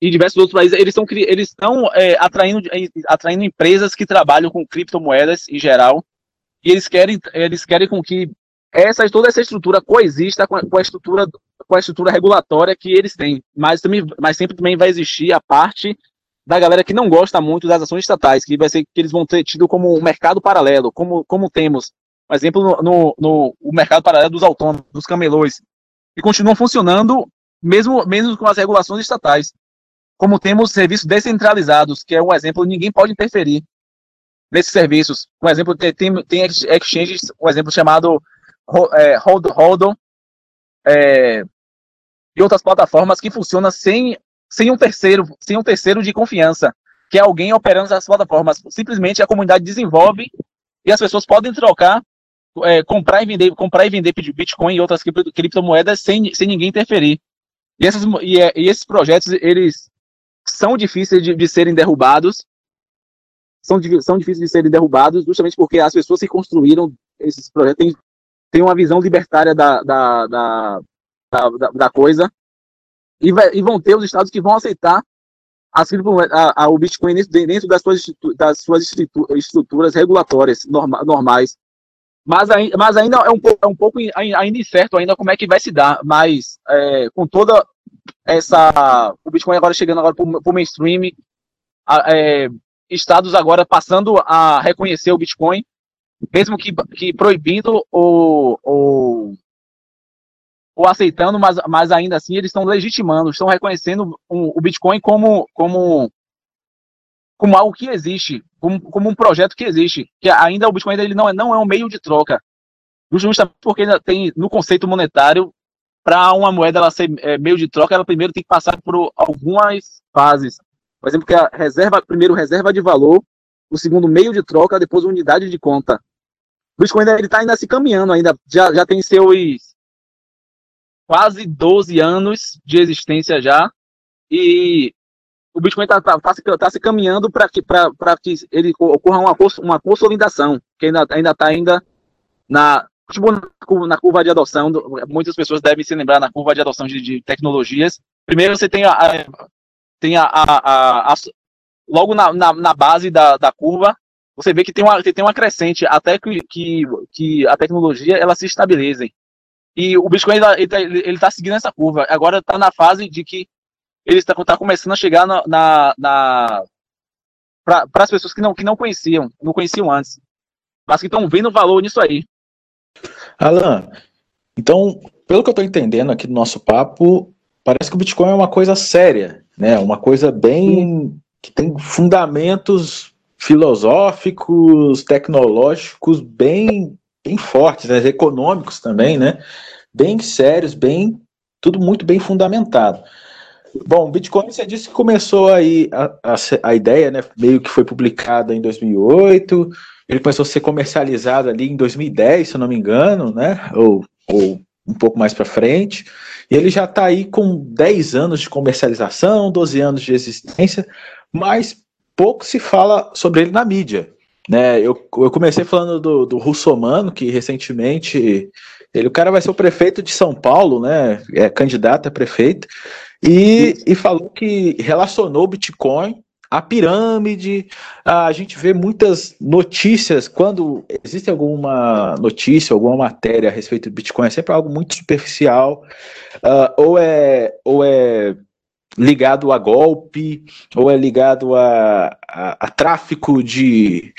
e diversos outros países, eles estão eles estão é, atraindo, atraindo empresas que trabalham com criptomoedas em geral, e eles querem, eles querem com que essa, toda essa estrutura coexista com a, com a estrutura com a estrutura regulatória que eles têm, mas, também, mas sempre também vai existir a parte da galera que não gosta muito das ações estatais, que vai ser que eles vão ter tido como um mercado paralelo, como, como temos, por exemplo, no, no, no o mercado paralelo dos autônomos, dos camelões, que continuam funcionando mesmo, mesmo com as regulações estatais. Como temos serviços descentralizados, que é um exemplo, ninguém pode interferir nesses serviços. Um exemplo, tem, tem exchanges, um exemplo chamado é, Hold, Hodl, é, e outras plataformas que funcionam sem, sem um terceiro, sem um terceiro de confiança, que é alguém operando as plataformas. Simplesmente a comunidade desenvolve e as pessoas podem trocar, é, comprar e vender, comprar e vender Bitcoin e outras criptomoedas sem, sem ninguém interferir. E, essas, e, é, e esses projetos, eles são difíceis de, de serem derrubados, são, são difíceis de serem derrubados justamente porque as pessoas que construíram esses projetos têm, têm uma visão libertária da, da, da, da, da coisa e, vai, e, vão ter os estados que vão aceitar as, a, a, o Bitcoin dentro, das suas, das suas estruturas regulatórias norma, normais. Mas, mas ainda é um, pouco, é um pouco ainda incerto ainda como é que vai se dar, mas é, com toda essa o Bitcoin agora chegando agora para o mainstream, é, estados agora passando a reconhecer o Bitcoin, mesmo que, que proibindo ou, ou, ou aceitando, mas, mas ainda assim eles estão legitimando, estão reconhecendo o, o Bitcoin como, como, como algo que existe, como, como um projeto que existe, que ainda o Bitcoin ele não é, não é um meio de troca, justamente porque tem no conceito monetário para uma moeda ela ser é, meio de troca, ela primeiro tem que passar por algumas fases. Por exemplo, que a reserva, primeiro reserva de valor, o segundo meio de troca, depois unidade de conta. O Bitcoin ele está ainda se caminhando, ainda já, já tem seus quase 12 anos de existência já, e o Bitcoin está tá, tá, tá, se caminhando para que, que ele ocorra uma, uma consolidação, que ainda ainda, tá ainda na, tipo, na curva de adoção, muitas pessoas devem se lembrar na curva de adoção de, de tecnologias. Primeiro você tem a, a tem a, a, a logo na, na, na, base da, da curva, você vê que tem uma, tem uma crescente até que, que, que a tecnologia ela se estabeleça. E o Bitcoin ele está ele tá seguindo essa curva. Agora está na fase de que ele está tá começando a chegar na, na, na para as pessoas que não, que não conheciam, não conheciam antes, mas que estão vendo valor nisso aí. Alan, então, pelo que eu estou entendendo aqui do nosso papo, parece que o Bitcoin é uma coisa séria, né? Uma coisa bem que tem fundamentos filosóficos, tecnológicos bem, bem fortes, né? econômicos também, né? Bem sérios, bem tudo muito bem fundamentado. Bom, Bitcoin, você disse que começou aí a, a, a ideia, né? Meio que foi publicada em 2008. Ele começou a ser comercializado ali em 2010, se eu não me engano, né? Ou, ou um pouco mais para frente. E ele já está aí com 10 anos de comercialização, 12 anos de existência, mas pouco se fala sobre ele na mídia. Né, eu, eu comecei falando do, do Russomano, que recentemente ele, o cara vai ser o prefeito de São Paulo, né? É candidato a prefeito, e, e falou que relacionou o Bitcoin a pirâmide. A gente vê muitas notícias, quando existe alguma notícia, alguma matéria a respeito do Bitcoin, é sempre algo muito superficial, uh, ou, é, ou é ligado a golpe, ou é ligado a, a, a tráfico de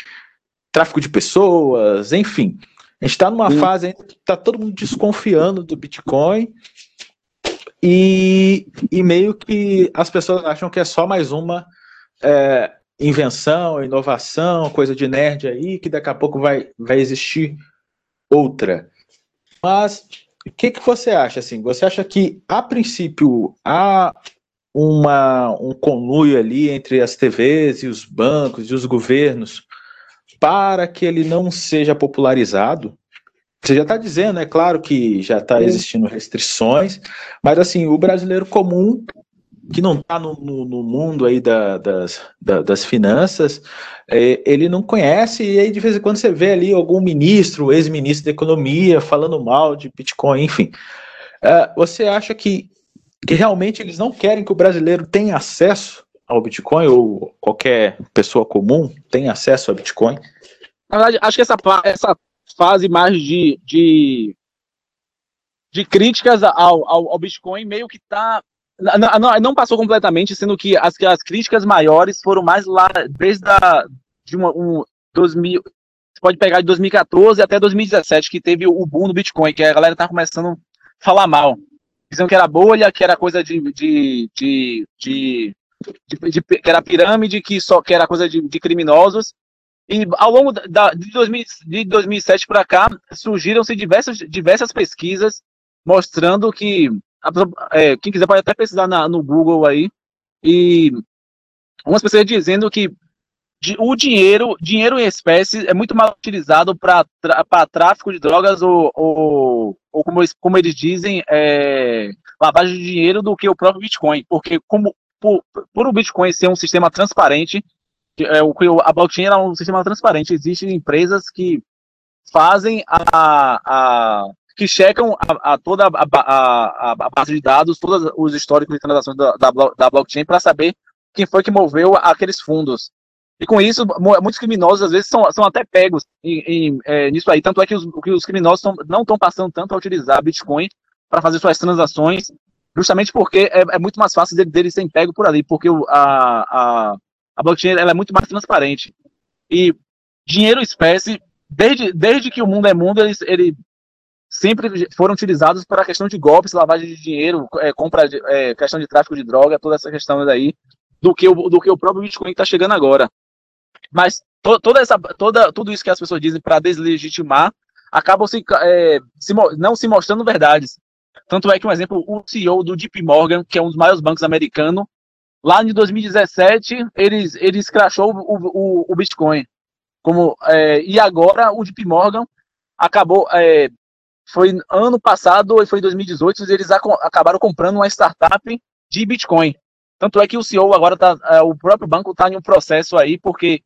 tráfico de pessoas, enfim. A gente está numa Sim. fase ainda que está todo mundo desconfiando do Bitcoin e, e meio que as pessoas acham que é só mais uma é, invenção, inovação, coisa de nerd aí, que daqui a pouco vai, vai existir outra. Mas o que, que você acha? Assim, você acha que, a princípio, há uma, um conluio ali entre as TVs e os bancos e os governos para que ele não seja popularizado? Você já está dizendo, é claro que já está existindo restrições, mas assim, o brasileiro comum que não está no, no, no, mundo aí da, das, da, das finanças, é, ele não conhece, e aí de vez em quando você vê ali algum ministro, ex-ministro da economia, falando mal de Bitcoin, enfim. É, você acha que, que realmente eles não querem que o brasileiro tenha acesso ao Bitcoin, ou qualquer pessoa comum tenha acesso ao Bitcoin? Na verdade, acho que essa, essa fase mais de, de, de críticas ao, ao, ao Bitcoin meio que está não, não, passou completamente, sendo que as, as críticas maiores foram mais lá, desde a, de uma, um 2000, você pode pegar de 2014 até 2017, que teve o boom do Bitcoin, que a galera tá começando a falar mal. Dizendo que era bolha, que era coisa de, de, de, de, de, de que era pirâmide, que só que era coisa de, de criminosos. E ao longo da, de, 2000, de 2007 para cá, surgiram-se diversas, diversas pesquisas mostrando que é, quem quiser pode até pesquisar na, no Google aí, e umas pessoas dizendo que o dinheiro, dinheiro em espécie é muito mal utilizado para tráfico de drogas ou, ou, ou como, como, eles, dizem, é, lavagem de dinheiro do que o próprio Bitcoin. Porque como por, por o Bitcoin ser um sistema transparente, é, o, a blockchain é um sistema transparente, existem empresas que fazem a, a que checam a, a toda a, a, a, base de dados, todos os históricos de transações da, da, da blockchain para saber quem foi que moveu aqueles fundos. E com isso, muitos criminosos às vezes são, são até pegos em, em, é, nisso aí. Tanto é que os, que os criminosos tão, não estão passando tanto a utilizar Bitcoin para fazer suas transações, justamente porque é, é muito mais fácil deles dele serem pegos por ali, porque a, a, a blockchain ela é muito mais transparente. E dinheiro espécie, desde, desde que o mundo é mundo, ele, ele sempre foram utilizados para a questão de golpes, lavagem de dinheiro, é, compra, é, questão de tráfico de droga, toda essa questão daí, do que o, do que o próprio Bitcoin está chegando agora. Mas to, toda essa, toda, tudo isso que as pessoas dizem para deslegitimar acabam se, é, se, não se mostrando verdades. Tanto é que, um exemplo, o CEO do JP Morgan, que é um dos maiores bancos americanos, lá em 2017, eles, eles crashou o, o, o Bitcoin. Como, é, e agora o JP Morgan acabou, é, foi ano passado, ou foi em 2018, eles acabaram comprando uma startup de Bitcoin. Tanto é que o CEO agora tá, é, o próprio banco está em um processo aí, porque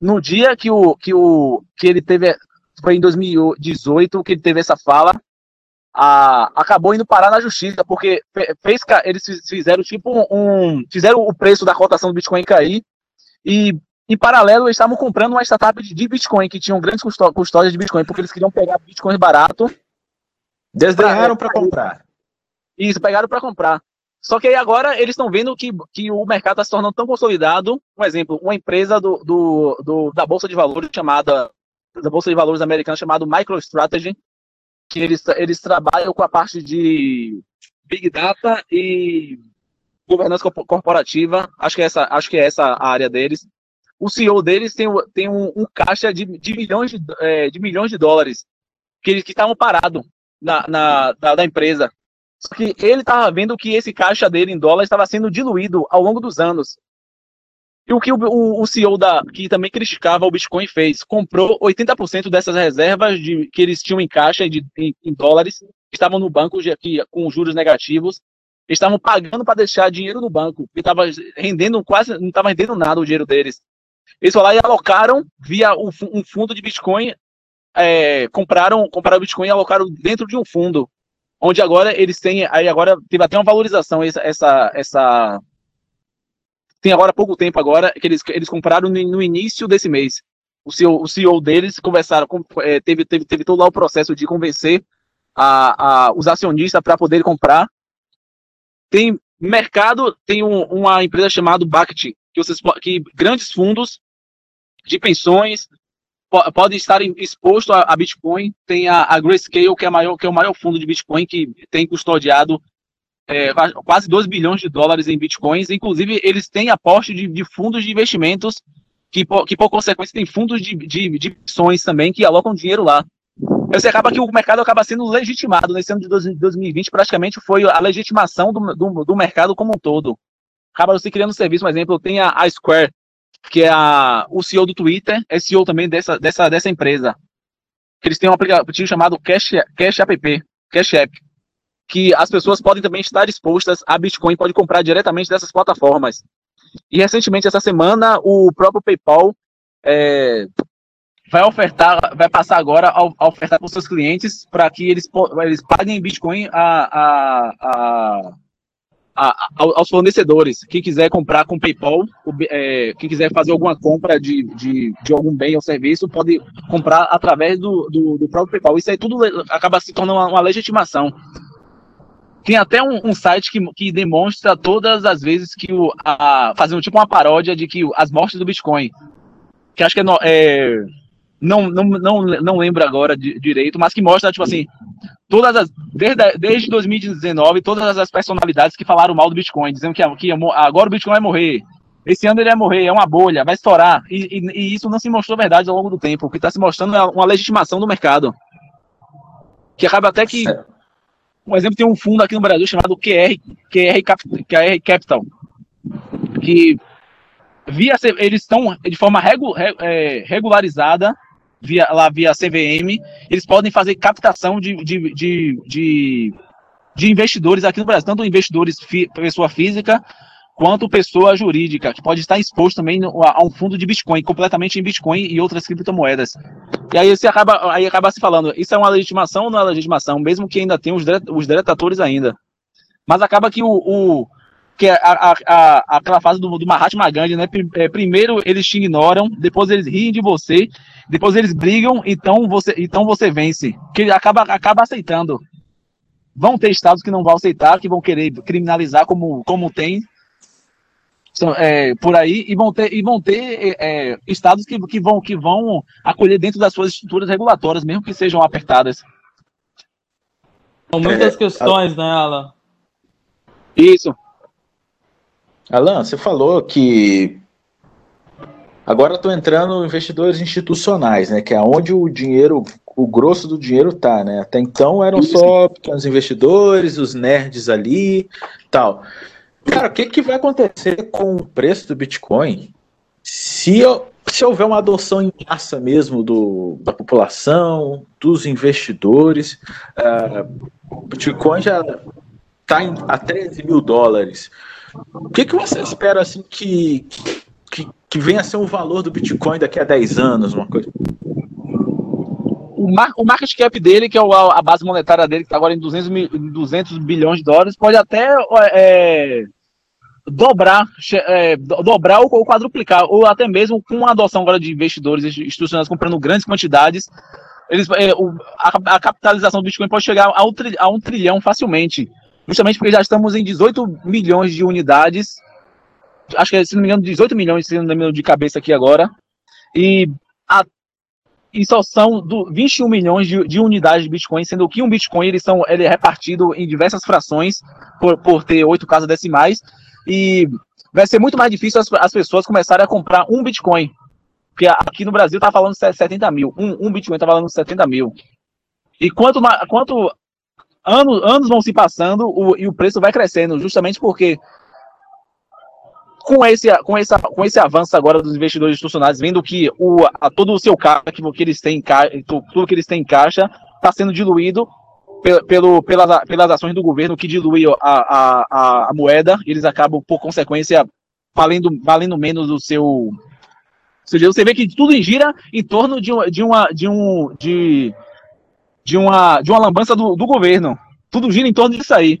no dia que o que o que ele teve foi em 2018 que ele teve essa fala a, acabou indo parar na justiça porque fez eles fizeram tipo um fizeram o preço da cotação do Bitcoin cair e em paralelo eles estavam comprando uma startup de Bitcoin que tinham grandes custódias de Bitcoin porque eles queriam pegar Bitcoin barato desdenharam para comprar isso pegaram para comprar só que aí agora eles estão vendo que, que o mercado está se tornando tão consolidado. Um exemplo, uma empresa do, do, do, da Bolsa de Valores chamada da Bolsa de Valores americana chamada MicroStrategy, que eles, eles trabalham com a parte de Big Data e governança corporativa. Acho que é essa, acho que é essa a área deles. O CEO deles tem, tem um, um caixa de, de, milhões de, é, de milhões de dólares que estavam parados na, na, da, da empresa. Só que ele estava vendo que esse caixa dele em dólar estava sendo diluído ao longo dos anos. E o que o, o, o, CEO da, que também criticava o Bitcoin fez? Comprou 80% dessas reservas de, que eles tinham em caixa de, em, em dólares, que estavam no banco de, aqui, com juros negativos. Eles estavam pagando para deixar dinheiro no banco, que estava rendendo quase, não estava rendendo nada o dinheiro deles. Eles foram lá e alocaram via um, fundo de Bitcoin, é, compraram, compraram Bitcoin e alocaram dentro de um fundo onde agora eles têm, aí agora teve até uma valorização essa, essa, essa tem agora pouco tempo agora que eles, eles compraram no, início desse mês. O CEO, o CEO deles conversaram, é, teve, teve, teve todo lá o processo de convencer a, a os acionistas para poder comprar. Tem mercado, tem um, uma empresa chamada Bacti, que, vocês, que grandes fundos de pensões, pode estar exposto a, a Bitcoin. Tem a, a, Grayscale, que é, maior, que é o maior fundo de Bitcoin, que tem custodiado é, quase 2 bilhões de dólares em Bitcoins. Inclusive, eles têm aporte de, de fundos de investimentos, que, que por consequência tem fundos de, de, de também, que alocam dinheiro lá. Você acaba que o mercado acaba sendo legitimado. Nesse ano de 2020, praticamente foi a legitimação do, do, do mercado como um todo. Acaba se criando um serviço, por exemplo, tem a, a Square, que é a, o CEO do Twitter, é CEO também dessa, dessa, dessa empresa. Eles têm um aplicativo chamado Cash, Cash App, Cash App, que as pessoas podem também estar expostas a Bitcoin, pode comprar diretamente dessas plataformas. E recentemente, essa semana, o próprio PayPal é, vai ofertar, vai passar agora a, ofertar para os seus clientes para que eles, eles paguem Bitcoin a, a a, aos fornecedores. Quem quiser comprar com PayPal, é, quem quiser fazer alguma compra de, de, de, algum bem ou serviço, pode comprar através do, do, do próprio PayPal. Isso aí tudo acaba se tornando uma, uma legitimação. Tem até um, um, site que, que demonstra todas as vezes que o. A, fazendo tipo uma paródia de que as mortes do Bitcoin. Que acho que é, no, é não, não, não, não lembro agora de, direito, mas que mostra, tipo assim, todas as, desde, desde 2019, todas as personalidades que falaram mal do Bitcoin, dizendo que, que agora o Bitcoin vai morrer, esse ano ele vai morrer, é uma bolha, vai estourar, e, e, e isso não se mostrou verdade ao longo do tempo, o que está se mostrando é uma legitimação do mercado, que acaba até que, um exemplo, tem um fundo aqui no Brasil chamado QR, QR, QR Capital, que via eles estão de forma é, regularizada via lá via CVM, eles podem fazer captação de, de, de, de, de investidores aqui no Brasil, tanto investidores fi, pessoa física quanto pessoa jurídica, que pode estar exposto também a um fundo de Bitcoin, completamente em Bitcoin e outras criptomoedas. E aí você acaba, aí acaba se falando, isso é uma legitimação ou não é legitimação, mesmo que ainda tenha os, os deletadores ainda. Mas acaba que o, o que é a, a, a, aquela fase do, do Mahatma Gandhi, né? É, primeiro eles te ignoram, depois eles riem de você, depois eles brigam, então você, então você vence. Que acaba, acaba aceitando. Vão ter estados que não vão aceitar, que vão querer criminalizar como, como tem é, por aí e vão ter, e vão ter é, é, estados que, que, vão, que vão acolher dentro das suas estruturas regulatórias, mesmo que sejam apertadas. São muitas é, questões, a... né, Alan? Isso. Alan, você falou que agora estão entrando investidores institucionais, né? Que é onde o dinheiro, o grosso do dinheiro tá, né? Até então eram só pequenos investidores, os nerds ali, tal. Cara, o que, que vai acontecer com o preço do Bitcoin se, se houver uma adoção em massa mesmo do, da população, dos investidores? Uh, o Bitcoin já está a 13 mil dólares. O que, que você espera assim que, que, que venha a ser o valor do Bitcoin daqui a 10 anos, uma coisa? o, mar, o market cap dele, que é a base monetária dele, que está agora em 200, mil, 200 bilhões de dólares, pode até é, dobrar, é, dobrar ou quadruplicar, ou até mesmo com a adoção agora de investidores institucionais comprando grandes quantidades, eles, é, o, a, a, capitalização do Bitcoin pode chegar a um trilhão facilmente. Justamente porque já estamos em 18 milhões de unidades. Acho que, se não me engano, 18 milhões de cabeça aqui agora. E, a, e só são do 21 milhões de, de, unidades de Bitcoin, sendo que um Bitcoin eles são, ele é repartido em diversas frações, por, por ter oito casas decimais. E vai ser muito mais difícil as, as pessoas começarem a comprar um Bitcoin. Porque aqui no Brasil tá falando 70 mil. Um, um Bitcoin tá falando 70 mil. E quanto, quanto anos, anos vão se passando o, e o preço vai crescendo, justamente porque com esse, com, esse, com esse avanço agora dos investidores institucionais, vendo que o, a, todo o seu caixa, que, que eles têm tudo que eles têm em caixa, está sendo diluído pelo, pelas, pelas ações do governo que dilui a, a, a, moeda, eles acabam, por consequência, valendo, valendo menos o seu. Você vê que tudo gira em torno de, de uma. De um, de, de uma, de uma lambança do, do governo. Tudo gira em torno disso aí.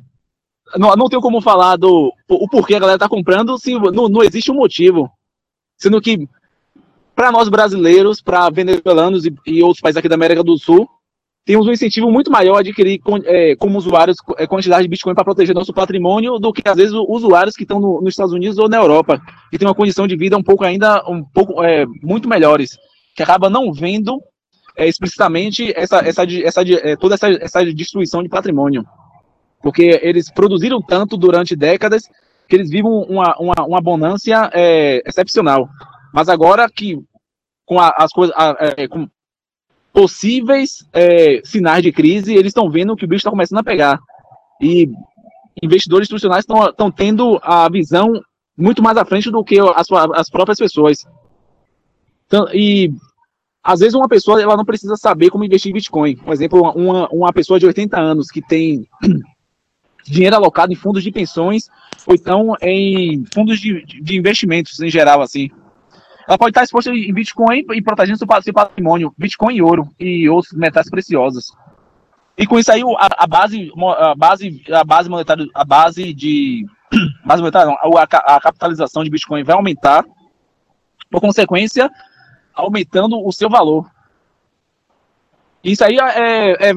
Não, não tenho como falar do o porquê a galera tá comprando se não, não existe um motivo. Sendo que, para nós brasileiros, para venezuelanos e, e, outros países aqui da América do Sul, temos um incentivo muito maior a adquirir é, como usuários é, quantidade de Bitcoin para proteger nosso patrimônio do que, às vezes, usuários que estão no, nos Estados Unidos ou na Europa, que têm uma condição de vida um pouco ainda, um pouco, é, muito melhores, que acaba não vendo é, explicitamente essa, essa, essa, é, toda essa, essa destruição de patrimônio. Porque eles produziram tanto durante décadas que eles vivem uma, uma, uma abundância é, excepcional. Mas agora que com a, as coisas, é, com possíveis é, sinais de crise, eles estão vendo que o bicho está começando a pegar. E investidores institucionais estão tendo a visão muito mais à frente do que as, as próprias pessoas. Então, e às vezes uma pessoa ela não precisa saber como investir em Bitcoin. Por exemplo, uma, uma pessoa de 80 anos que tem (clears throat) dinheiro alocado em fundos de pensões ou então em fundos de, de investimentos em geral, assim. Ela pode estar exposta em Bitcoin e protegendo seu patrimônio, Bitcoin e ouro e outros metais preciosos. E com isso aí a, a base, a base, a base monetária, a base de (clears throat) base monetária, não, a, a capitalização de Bitcoin vai aumentar. Por consequência, aumentando o seu valor. Isso aí é, é, é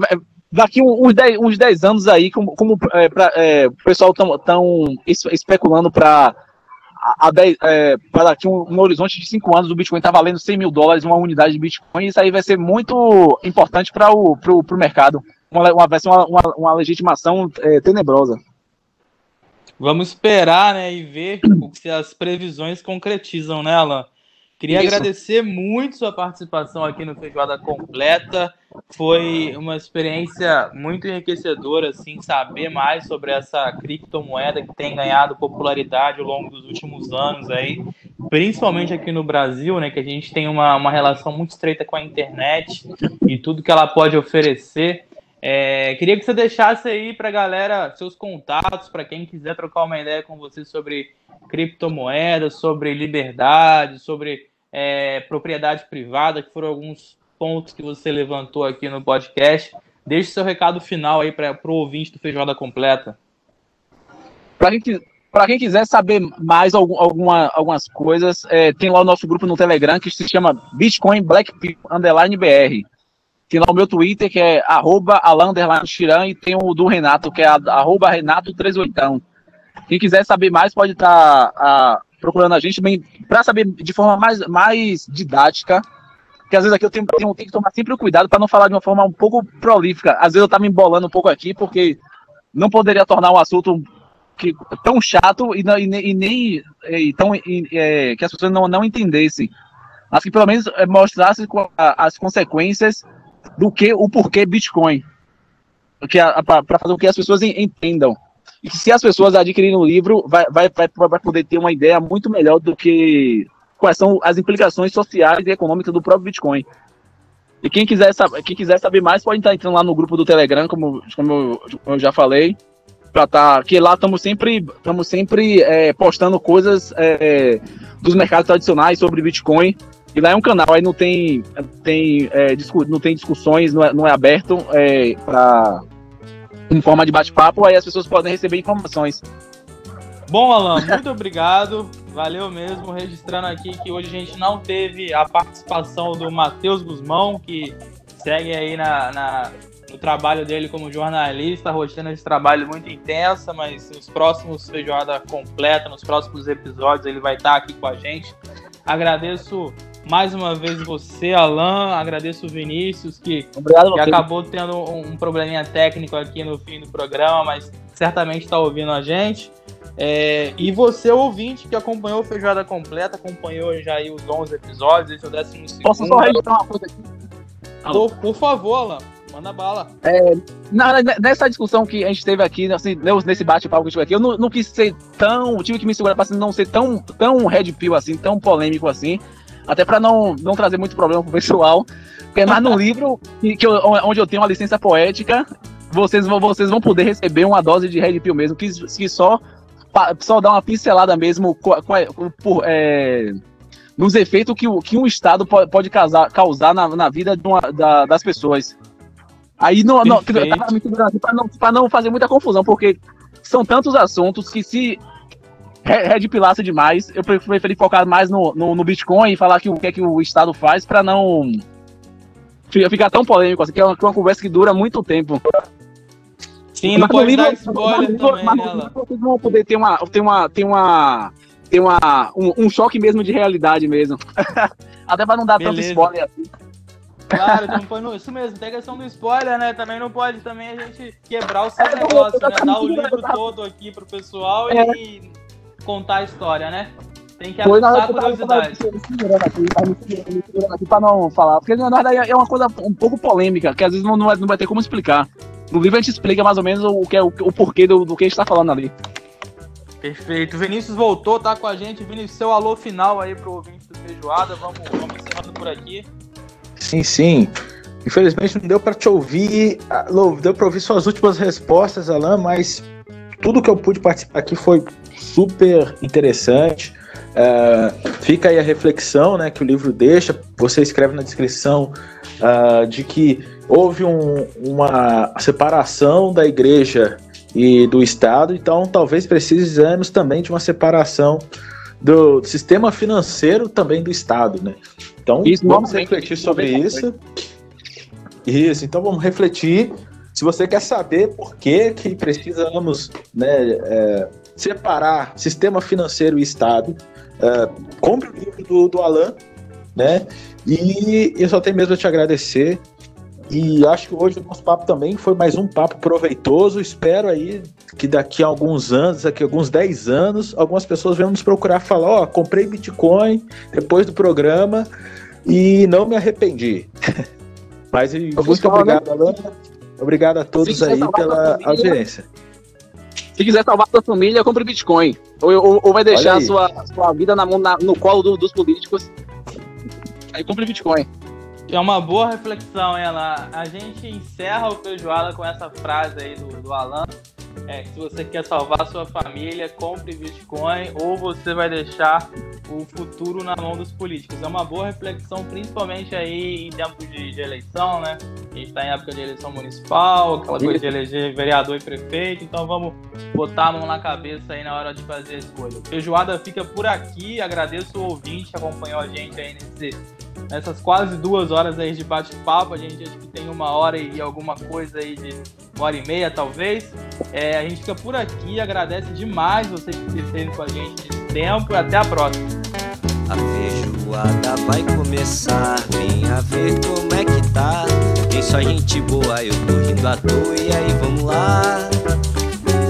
daqui uns 10, uns 10 anos aí, como, como é, pra, é, o pessoal estão especulando para é, daqui um, um, horizonte de 5 anos o Bitcoin está valendo 100 mil dólares uma unidade de Bitcoin, isso aí vai ser muito importante para o pro, pro mercado. Uma, uma, vai ser uma, uma, uma legitimação é, tenebrosa. Vamos esperar né, e ver se as previsões concretizam, né, Alan? Queria Isso. agradecer muito sua participação aqui no Feijoada Completa. Foi uma experiência muito enriquecedora, assim, saber mais sobre essa criptomoeda que tem ganhado popularidade ao longo dos últimos anos aí, principalmente aqui no Brasil, né, que a gente tem uma, uma relação muito estreita com a internet e tudo que ela pode oferecer. É, queria que você deixasse aí para a galera seus contatos, para quem quiser trocar uma ideia com você sobre criptomoedas, sobre liberdade, sobre é, propriedade privada, que foram alguns pontos que você levantou aqui no podcast. Deixe seu recado final aí para o ouvinte do Feijoada Completa. Para quem, quem quiser saber mais algum- alguma, algumas coisas, é, tem lá o nosso grupo no Telegram que se chama Bitcoin Black People Underline BR. Tem lá o meu Twitter, que é arroba e tem o do Renato, que é arroba Renato38. Quem quiser saber mais pode estar procurando a gente para saber de forma mais, mais didática. Porque às vezes aqui eu tenho, tenho, tenho que tomar sempre o cuidado para não falar de uma forma um pouco prolífica. Às vezes eu tava me embolando um pouco aqui, porque não poderia tornar um assunto que, tão chato e, e e nem e tão, é, que as pessoas não, não entendessem. Mas que pelo menos mostrasse as consequências do que o porquê Bitcoin. Para fazer com que as pessoas en- entendam. E se as pessoas adquirirem o livro, vai, vai, vai, vai poder ter uma ideia muito melhor do que quais são as implicações sociais e econômicas do próprio Bitcoin. E quem quiser, saber, quem quiser saber mais, pode estar entrando lá no grupo do Telegram, como, como eu, como eu já falei. Pra tá, que lá estamos sempre, sempre é, postando coisas é, dos mercados tradicionais sobre Bitcoin. E lá é um canal, aí não tem, tem, é, não tem discussões, não é, não é aberto é, para em forma de bate-papo, aí as pessoas podem receber informações. Bom, Alan, muito (laughs) obrigado. Valeu mesmo. Registrando aqui que hoje a gente não teve a participação do Matheus Guzmão, que segue aí na, na- no trabalho dele como jornalista, rotina de trabalho muito intensa, mas nos próximos feijoada completa, nos próximos episódios, ele vai estar aqui com a gente. Agradeço mais uma vez você, Alan. Agradeço o Vinícius, que Obrigado, que acabou tendo um um probleminha técnico aqui no fim do programa, mas certamente está ouvindo a gente. É, e você, ouvinte, que acompanhou o Feijoada Completa, acompanhou já aí os 11 episódios, esse é o décimo Posso só registrar uma coisa aqui? Por, por favor, Alan, manda bala. Na- na- nessa discussão que a gente teve aqui, assim, nesse bate-papo que a gente teve aqui, eu não, não quis ser tão. Tive que me segurar pra não ser tão, tão red pill assim, tão polêmico assim. Até pra não, não trazer muito problema pro pessoal. Porque mas no livro, que, que eu- onde eu tenho uma licença poética, vocês vão, vocês vão poder receber uma dose de red pill mesmo, que, que só, só dá uma pincelada mesmo por, é, nos efeitos que, que um Estado po- pode causar, causar na, na vida uma- da- das pessoas. Aí não, não, segurando aqui pra não, pra não fazer muita confusão, porque são tantos assuntos que se re- redpilasse demais, eu pre- preferi focar mais no, no, no Bitcoin e falar que, o que é que o Estado faz pra não fi- ficar tão polêmico, assim, que é uma, é uma conversa que dura muito tempo. Sim, não Mas no pode livro- dar spoiler mas também, mas né, livro Vocês vão poder ter uma, ter uma, ter uma, ter uma, um, um choque mesmo de realidade mesmo. (laughs) Até pra não dar tanto Beleza. spoiler assim. Claro, então isso mesmo, tem a questão do spoiler, né? Também não pode também a gente quebrar o seu É, não, negócio, né? Dar o livro todo aqui pro pessoal É. e contar a história, né? Tem que Foi a curiosidade. tava me segurando aqui, tava me segurando, me segurando aqui pra não falar. Porque na verdade é uma coisa um pouco polêmica, que às vezes não, não, vai, não vai ter como explicar. No livro a gente explica mais ou menos o, que é, o, o porquê do, do que a gente tá falando ali. Perfeito. Vinícius voltou, tá com a gente. Vinícius, seu alô final aí pro ouvinte do Feijoada. Vamos, vamos encerrando por aqui. Sim, sim. Infelizmente não deu para te ouvir, ah, deu para ouvir suas últimas respostas, Alan, mas tudo que eu pude participar aqui foi super interessante. É, fica aí a reflexão né, que o livro deixa. Você escreve na descrição ah, de que houve um- uma separação da igreja e do Estado, então talvez precisamos também de uma separação do sistema financeiro também do Estado, né? Então Isso, vamos refletir sobre isso. Isso, então vamos refletir. Se você quer saber por que, que precisamos né, é, separar sistema financeiro e Estado, é, compre o livro do, do Alan, né? E eu só tenho mesmo a te agradecer. E acho que hoje o nosso papo também foi mais um papo proveitoso. Espero aí que daqui a alguns anos, daqui a alguns 10 anos, algumas pessoas vão nos procurar falar, ó, oh, comprei Bitcoin depois do programa e não me arrependi. (laughs) Mas muito obrigado, né? Alan. Obrigado a todos aí pela família, audiência. Se quiser salvar sua família, compre Bitcoin. Ou, ou, ou vai deixar a sua, sua vida na mão, na, no colo do, dos políticos. Aí compre Bitcoin. É uma boa reflexão, ela. A gente encerra o feijoada com essa frase aí do, do Alan. É, se você quer salvar sua família, compre Bitcoin ou você vai deixar o futuro na mão dos políticos. É uma boa reflexão, principalmente aí em tempos de, de eleição, né? A gente está em época de eleição municipal, aquela coisa de eleger vereador e prefeito, então vamos botar a mão na cabeça aí na hora de fazer a escolha. Feijoada fica por aqui, agradeço o ouvinte que acompanhou a gente aí nesse nessas quase duas horas aí de bate-papo. A gente acho que tem uma hora e alguma coisa aí de uma hora e meia, talvez. É, a gente fica por aqui, agradece demais vocês que esteve com a gente nesse tempo e até a próxima. A feijoada vai começar, venha ver como é que tá. Tem só gente boa, eu tô rindo à toa e aí vamos lá.